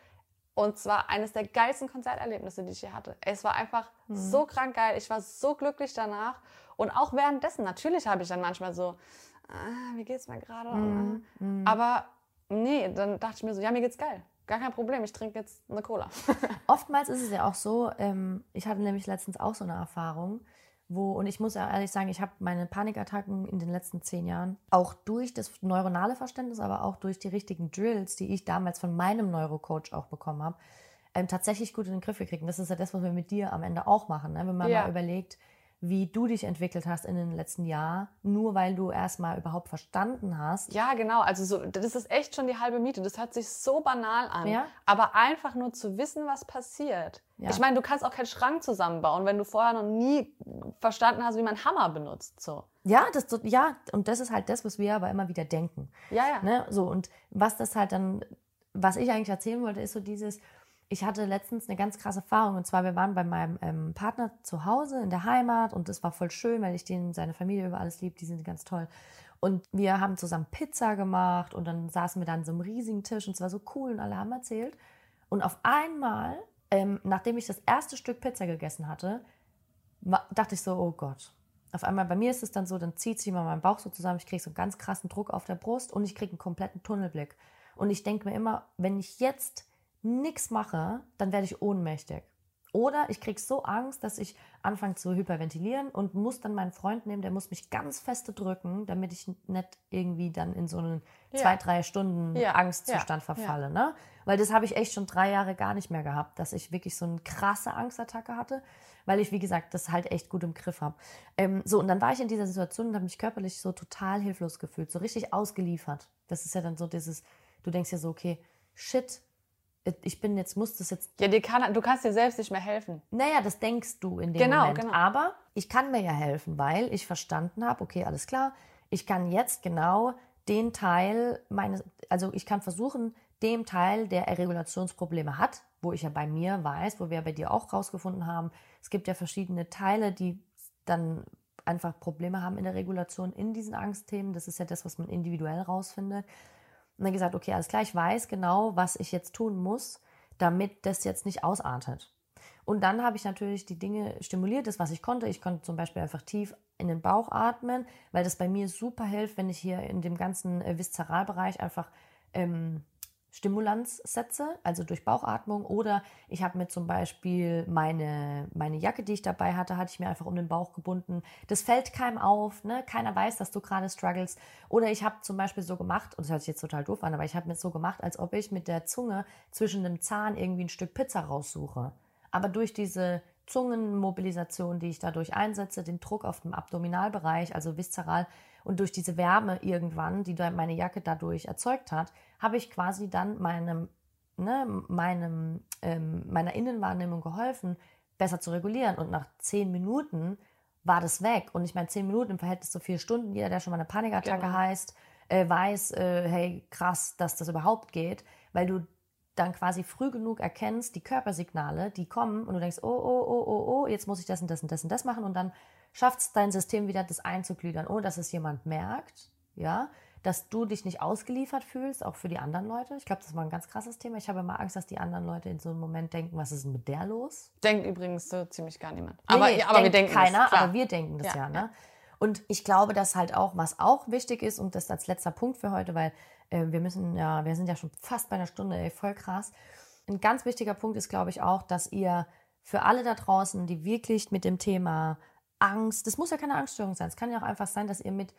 Und zwar eines der geilsten Konzerterlebnisse, die ich hier hatte. Es war einfach so krank geil. Ich war so glücklich danach. Und auch währenddessen, natürlich habe ich dann manchmal so, ah, wie geht's mir gerade? Aber nee, dann dachte ich mir so, ja, mir geht's geil. Gar kein Problem, ich trinke jetzt eine Cola. Oftmals ist es ja auch so, ähm, ich hatte nämlich letztens auch so eine Erfahrung, wo, und ich muss ja ehrlich sagen, ich habe meine Panikattacken in den letzten zehn Jahren auch durch das neuronale Verständnis, aber auch durch die richtigen Drills, die ich damals von meinem Neurocoach auch bekommen habe, ähm, tatsächlich gut in den Griff gekriegt. Und das ist ja das, was wir mit dir am Ende auch machen, ne? wenn man Ja. mal überlegt, wie du dich entwickelt hast in den letzten Jahren, nur weil du erstmal überhaupt verstanden hast, Ja, genau. Also so, das ist echt schon die halbe Miete. Das hört sich so banal an. Ja. Aber einfach nur zu wissen, was passiert. Ja. Ich meine, du kannst auch keinen Schrank zusammenbauen, wenn du vorher noch nie verstanden hast, wie man Hammer benutzt. So. Ja, das, ja, und das ist halt das, was wir aber immer wieder denken. Ja, ja. Ne? So, und was das halt dann, was ich eigentlich erzählen wollte, ist so dieses, ich hatte letztens eine ganz krasse Erfahrung. Und zwar, wir waren bei meinem ähm, Partner zu Hause in der Heimat und es war voll schön, weil ich den, seine Familie über alles liebe. Die sind ganz toll. Und wir haben zusammen Pizza gemacht und dann saßen wir da an so einem riesigen Tisch und es war so cool und alle haben erzählt. Und auf einmal, ähm, nachdem ich das erste Stück Pizza gegessen hatte, dachte ich so, oh Gott. Auf einmal bei mir ist es dann so, dann zieht sich immer mein Bauch so zusammen, ich kriege so einen ganz krassen Druck auf der Brust und ich kriege einen kompletten Tunnelblick. Und ich denke mir immer, wenn ich jetzt nichts mache, dann werde ich ohnmächtig. Oder ich kriege so Angst, dass ich anfange zu hyperventilieren und muss dann meinen Freund nehmen, der muss mich ganz feste drücken, damit ich nicht irgendwie dann in so einen ja. zwei, drei Stunden ja. Angstzustand ja. verfalle. Ne? Weil das habe ich echt schon drei Jahre gar nicht mehr gehabt, dass ich wirklich so eine krasse Angstattacke hatte, weil ich, wie gesagt, das halt echt gut im Griff habe. Ähm, so, und dann war ich in dieser Situation und habe mich körperlich so total hilflos gefühlt, so richtig ausgeliefert. Das ist ja dann so dieses, du denkst ja so, okay, shit, ich bin jetzt, muss das jetzt. Ja, kann, du kannst dir selbst nicht mehr helfen. Naja, das denkst du in dem genau, Moment. Genau. Aber ich kann mir ja helfen, weil ich verstanden habe, okay, alles klar, ich kann jetzt genau den Teil meines, also ich kann versuchen, dem Teil, der Regulationsprobleme hat, wo ich ja bei mir weiß, wo wir bei dir auch rausgefunden haben, es gibt ja verschiedene Teile, die dann einfach Probleme haben in der Regulation in diesen Angstthemen. Das ist ja das, was man individuell rausfindet. Und dann gesagt, okay, alles klar, ich weiß genau, was ich jetzt tun muss, damit das jetzt nicht ausartet. Und dann habe ich natürlich die Dinge stimuliert, das, was ich konnte. Ich konnte zum Beispiel einfach tief in den Bauch atmen, weil das bei mir super hilft, wenn ich hier in dem ganzen äh, Viszeralbereich einfach ähm, Stimulanz setze, also durch Bauchatmung. Oder ich habe mir zum Beispiel meine, meine Jacke, die ich dabei hatte, hatte ich mir einfach um den Bauch gebunden. Das fällt keinem auf, ne? keiner weiß, dass du gerade struggles. Oder ich habe zum Beispiel so gemacht, und das hört sich jetzt total doof an, aber ich habe mir so gemacht, als ob ich mit der Zunge zwischen dem Zahn irgendwie ein Stück Pizza raussuche. Aber durch diese Zungenmobilisation, die ich dadurch einsetze, den Druck auf dem Abdominalbereich, also viszeral, und durch diese Wärme irgendwann, die meine Jacke dadurch erzeugt hat, habe ich quasi dann meinem, ne, meinem, ähm, meiner Innenwahrnehmung geholfen, besser zu regulieren. Und nach zehn Minuten war das weg. Und ich meine, zehn Minuten im Verhältnis zu vier Stunden, jeder, der schon mal eine Panikattacke genau. heißt, äh, weiß, äh, hey, krass, dass das überhaupt geht, weil du dann quasi früh genug erkennst, die Körpersignale, die kommen und du denkst, oh, oh, oh, oh, oh, jetzt muss ich das und das und das und das machen und dann schafft es dein System wieder, das einzugliedern, ohne dass es jemand merkt, ja, dass du dich nicht ausgeliefert fühlst, auch für die anderen Leute. Ich glaube, das war ein ganz krasses Thema. Ich habe immer Angst, dass die anderen Leute in so einem Moment denken, was ist denn mit der los? Denkt übrigens so ziemlich gar niemand. Aber, nee, aber wir denken keiner, das, aber wir denken das ja, ja ne? Ja. Und ich glaube, dass halt auch, was auch wichtig ist, und das als letzter Punkt für heute, weil äh, wir müssen ja, wir sind ja schon fast bei einer Stunde, ey, voll krass. Ein ganz wichtiger Punkt ist, glaube ich, auch, dass ihr für alle da draußen, die wirklich mit dem Thema Angst, das muss ja keine Angststörung sein, es kann ja auch einfach sein, dass ihr mit,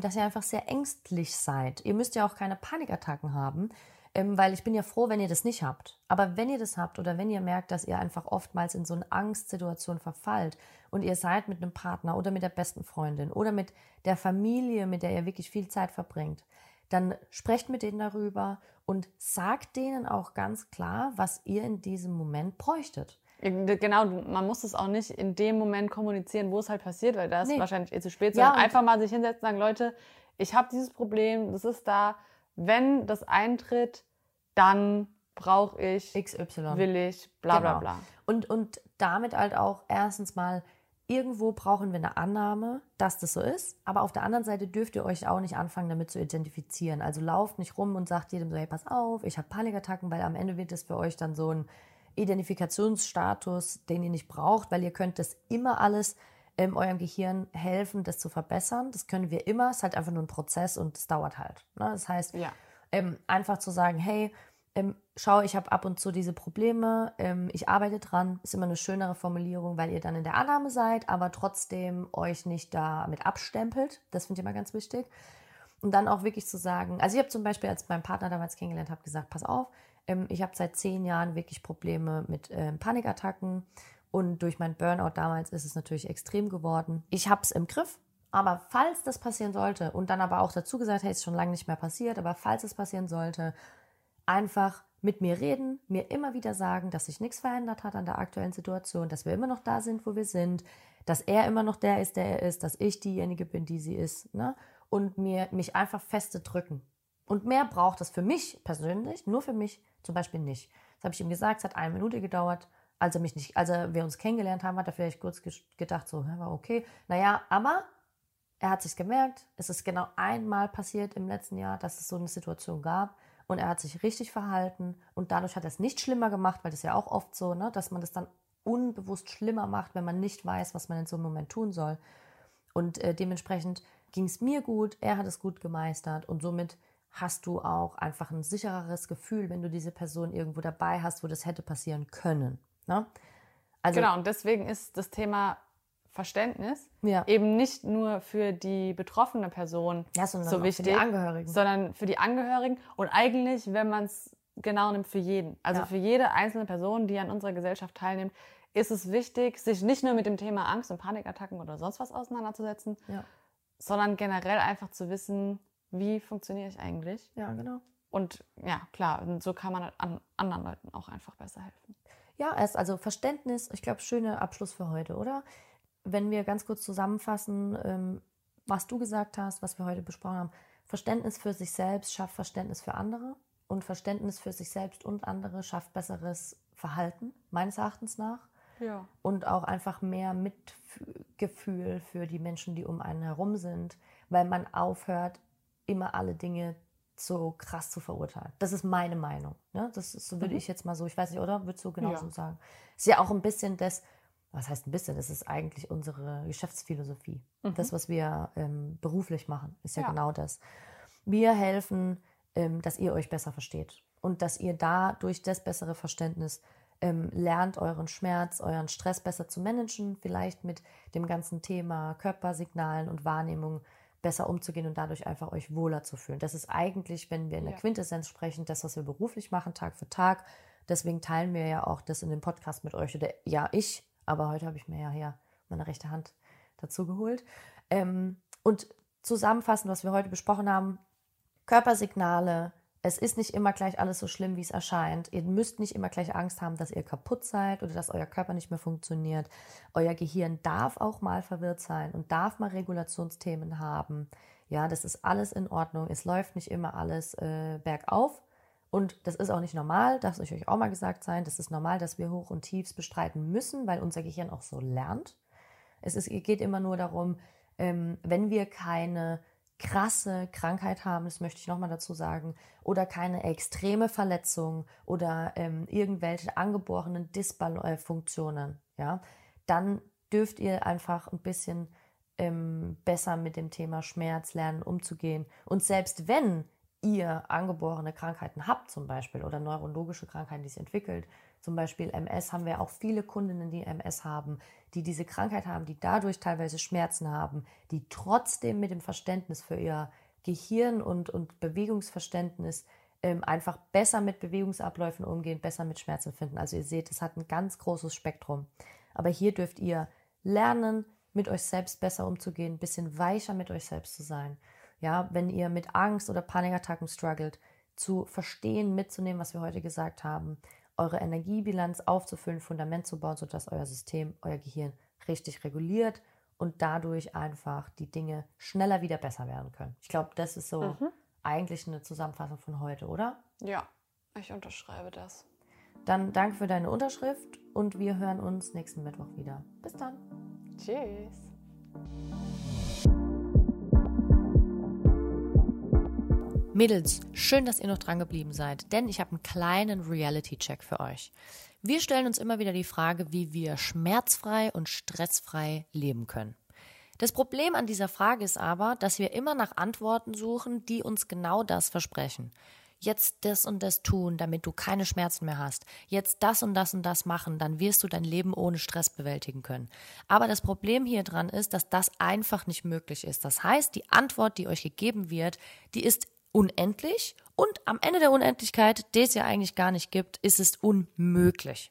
dass ihr einfach sehr ängstlich seid. Ihr müsst ja auch keine Panikattacken haben, ähm, weil ich bin ja froh, wenn ihr das nicht habt. Aber wenn ihr das habt oder wenn ihr merkt, dass ihr einfach oftmals in so eine Angstsituation verfallt und ihr seid mit einem Partner oder mit der besten Freundin oder mit der Familie, mit der ihr wirklich viel Zeit verbringt, dann sprecht mit denen darüber und sagt denen auch ganz klar, was ihr in diesem Moment bräuchtet. Genau, man muss es auch nicht in dem Moment kommunizieren, wo es halt passiert, weil da ist nee. wahrscheinlich eh zu spät, sondern ja, einfach mal sich hinsetzen und sagen, Leute, ich habe dieses Problem, das ist da. Wenn das eintritt, dann brauche ich, XY, will ich, bla bla genau. bla. Und, und damit halt auch erstens mal, irgendwo brauchen wir eine Annahme, dass das so ist, aber auf der anderen Seite dürft ihr euch auch nicht anfangen, damit zu identifizieren. Also lauft nicht rum und sagt jedem so, hey, pass auf, ich habe Panikattacken, weil am Ende wird das für euch dann so ein Identifikationsstatus, den ihr nicht braucht, weil ihr könnt das immer alles ähm, eurem Gehirn helfen, das zu verbessern. Das können wir immer. Es ist halt einfach nur ein Prozess und es dauert halt. Ne? Das heißt, ja. ähm, einfach zu sagen, hey, ähm, schau, ich habe ab und zu diese Probleme, ähm, ich arbeite dran, ist immer eine schönere Formulierung, weil ihr dann in der Annahme seid, aber trotzdem euch nicht damit abstempelt. Das finde ich immer ganz wichtig. Und dann auch wirklich zu sagen, also ich habe zum Beispiel, als mein Partner damals kennengelernt habe, gesagt, pass auf, ähm, ich habe seit zehn Jahren wirklich Probleme mit ähm, Panikattacken und durch mein Burnout damals ist es natürlich extrem geworden. Ich habe es im Griff, aber falls das passieren sollte und dann aber auch dazu gesagt, hey, ist schon lange nicht mehr passiert, aber falls es passieren sollte, einfach mit mir reden, mir immer wieder sagen, dass sich nichts verändert hat an der aktuellen Situation, dass wir immer noch da sind, wo wir sind, dass er immer noch der ist, der er ist, dass ich diejenige bin, die sie ist, ne? Und mir mich einfach feste drücken Und mehr braucht es für mich persönlich, nur für mich zum Beispiel nicht. Das habe ich ihm gesagt, es hat eine Minute gedauert. Als, er mich nicht, als wir uns kennengelernt haben, hat er vielleicht kurz gedacht, so, war okay. Naja, aber er hat sich gemerkt, es ist genau einmal passiert im letzten Jahr, dass es so eine Situation gab und er hat sich richtig verhalten und dadurch hat er es nicht schlimmer gemacht, weil das ja auch oft so, ne, dass man das dann unbewusst schlimmer macht, wenn man nicht weiß, was man in so einem Moment tun soll. Und äh, dementsprechend ging es mir gut, er hat es gut gemeistert und somit hast du auch einfach ein sichereres Gefühl, wenn du diese Person irgendwo dabei hast, wo das hätte passieren können. Ne? Also, genau, und deswegen ist das Thema Verständnis ja. eben nicht nur für die betroffene Person ja, so wichtig, für die Angehörigen. sondern für die Angehörigen und eigentlich, wenn man es genau nimmt, für jeden. Also ja. für jede einzelne Person, die an unserer Gesellschaft teilnimmt, ist es wichtig, sich nicht nur mit dem Thema Angst und Panikattacken oder sonst was auseinanderzusetzen, sondern generell einfach zu wissen, wie funktioniere ich eigentlich. Ja, genau. Und ja, klar, so kann man an anderen Leuten auch einfach besser helfen. Ja, erst also Verständnis, ich glaube, schöner Abschluss für heute, oder? wenn wir ganz kurz zusammenfassen, ähm, was du gesagt hast, was wir heute besprochen haben, Verständnis für sich selbst schafft Verständnis für andere und Verständnis für sich selbst und andere schafft besseres Verhalten, meines Erachtens nach. Ja. Und auch einfach mehr Mitgefühl für die Menschen, die um einen herum sind, weil man aufhört, immer alle Dinge so krass zu verurteilen. Das ist meine Meinung. Ne? Das ist, so würde mhm. ich jetzt mal so, ich weiß nicht, oder? Würdest du genauso ja. sagen? Ist ja auch ein bisschen das, was heißt ein bisschen, das ist eigentlich unsere Geschäftsphilosophie. Mhm. Das, was wir ähm, beruflich machen, ist ja, ja, genau das. Wir helfen, ähm, dass ihr euch besser versteht und dass ihr da durch das bessere Verständnis ähm, lernt, euren Schmerz, euren Stress besser zu managen, vielleicht mit dem ganzen Thema Körpersignalen und Wahrnehmung besser umzugehen und dadurch einfach euch wohler zu fühlen. Das ist eigentlich, wenn wir in der ja. Quintessenz sprechen, das, was wir beruflich machen, Tag für Tag. Deswegen teilen wir ja auch das in dem Podcast mit euch oder ja, ich aber heute habe ich mir ja hier meine rechte Hand dazu geholt. Ähm, und zusammenfassend, was wir heute besprochen haben, Körpersignale, es ist nicht immer gleich alles so schlimm, wie es erscheint. Ihr müsst nicht immer gleich Angst haben, dass ihr kaputt seid oder dass euer Körper nicht mehr funktioniert. Euer Gehirn darf auch mal verwirrt sein und darf mal Regulationsthemen haben. Ja, das ist alles in Ordnung. Es läuft nicht immer alles äh, bergauf. Und das ist auch nicht normal, darf es euch auch mal gesagt sein. Das ist normal, dass wir Hoch und Tiefs bestreiten müssen, weil unser Gehirn auch so lernt. Es ist, geht immer nur darum, ähm, wenn wir keine krasse Krankheit haben, das möchte ich nochmal dazu sagen, oder keine extreme Verletzung oder ähm, irgendwelche angeborenen Disbalfunktionen, ja, dann dürft ihr einfach ein bisschen ähm, besser mit dem Thema Schmerz lernen, umzugehen. Und selbst wenn ihr angeborene Krankheiten habt zum Beispiel oder neurologische Krankheiten, die sich entwickelt, zum Beispiel MS, haben wir auch viele Kundinnen, die MS haben, die diese Krankheit haben, die dadurch teilweise Schmerzen haben, die trotzdem mit dem Verständnis für ihr Gehirn und, und Bewegungsverständnis ähm, einfach besser mit Bewegungsabläufen umgehen, besser mit Schmerzen finden. Also ihr seht, es hat ein ganz großes Spektrum. Aber hier dürft ihr lernen, mit euch selbst besser umzugehen, ein bisschen weicher mit euch selbst zu sein ja, wenn ihr mit Angst oder Panikattacken struggelt, zu verstehen, mitzunehmen, was wir heute gesagt haben, eure Energiebilanz aufzufüllen, Fundament zu bauen, sodass euer System, euer Gehirn richtig reguliert und dadurch einfach die Dinge schneller wieder besser werden können. Ich glaube, das ist so mhm. eigentlich eine Zusammenfassung von heute, oder? Ja, ich unterschreibe das. Dann danke für deine Unterschrift und wir hören uns nächsten Mittwoch wieder. Bis dann. Tschüss. Mädels, schön, dass ihr noch dran geblieben seid, denn ich habe einen kleinen Reality-Check für euch. Wir stellen uns immer wieder die Frage, wie wir schmerzfrei und stressfrei leben können. Das Problem an dieser Frage ist aber, dass wir immer nach Antworten suchen, die uns genau das versprechen. Jetzt das und das tun, damit du keine Schmerzen mehr hast. Jetzt das und das und das machen, dann wirst du dein Leben ohne Stress bewältigen können. Aber das Problem hier dran ist, dass das einfach nicht möglich ist. Das heißt, die Antwort, die euch gegeben wird, die ist unendlich und am Ende der Unendlichkeit, die es ja eigentlich gar nicht gibt, ist es unmöglich.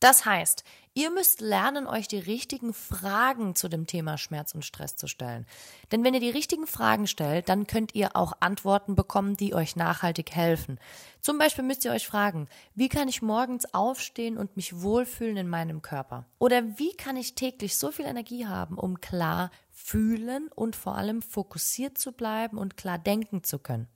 Das heißt, ihr müsst lernen, euch die richtigen Fragen zu dem Thema Schmerz und Stress zu stellen. Denn wenn ihr die richtigen Fragen stellt, dann könnt ihr auch Antworten bekommen, die euch nachhaltig helfen. Zum Beispiel müsst ihr euch fragen, wie kann ich morgens aufstehen und mich wohlfühlen in meinem Körper? Oder wie kann ich täglich so viel Energie haben, um klar fühlen und vor allem fokussiert zu bleiben und klar denken zu können?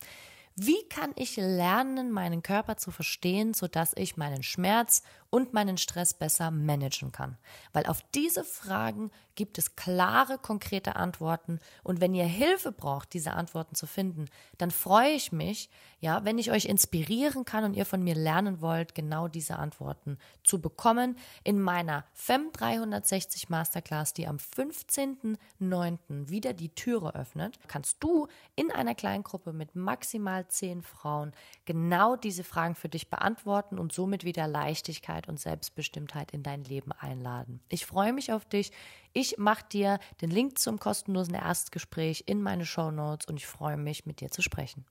Wie kann ich lernen, meinen Körper zu verstehen, sodass ich meinen Schmerz und meinen Stress besser managen kann? Weil auf diese Fragen gibt es klare, konkrete Antworten. Und wenn ihr Hilfe braucht, diese Antworten zu finden, dann freue ich mich, ja, wenn ich euch inspirieren kann und ihr von mir lernen wollt, genau diese Antworten zu bekommen in meiner FEM 360 Masterclass, die am 15.09. wieder die Türe öffnet, kannst du in einer kleinen Gruppe mit maximal zehn Frauen genau diese Fragen für dich beantworten und somit wieder Leichtigkeit und Selbstbestimmtheit in dein Leben einladen. Ich freue mich auf dich. Ich mache dir den Link zum kostenlosen Erstgespräch in meine Show Notes und ich freue mich, mit dir zu sprechen.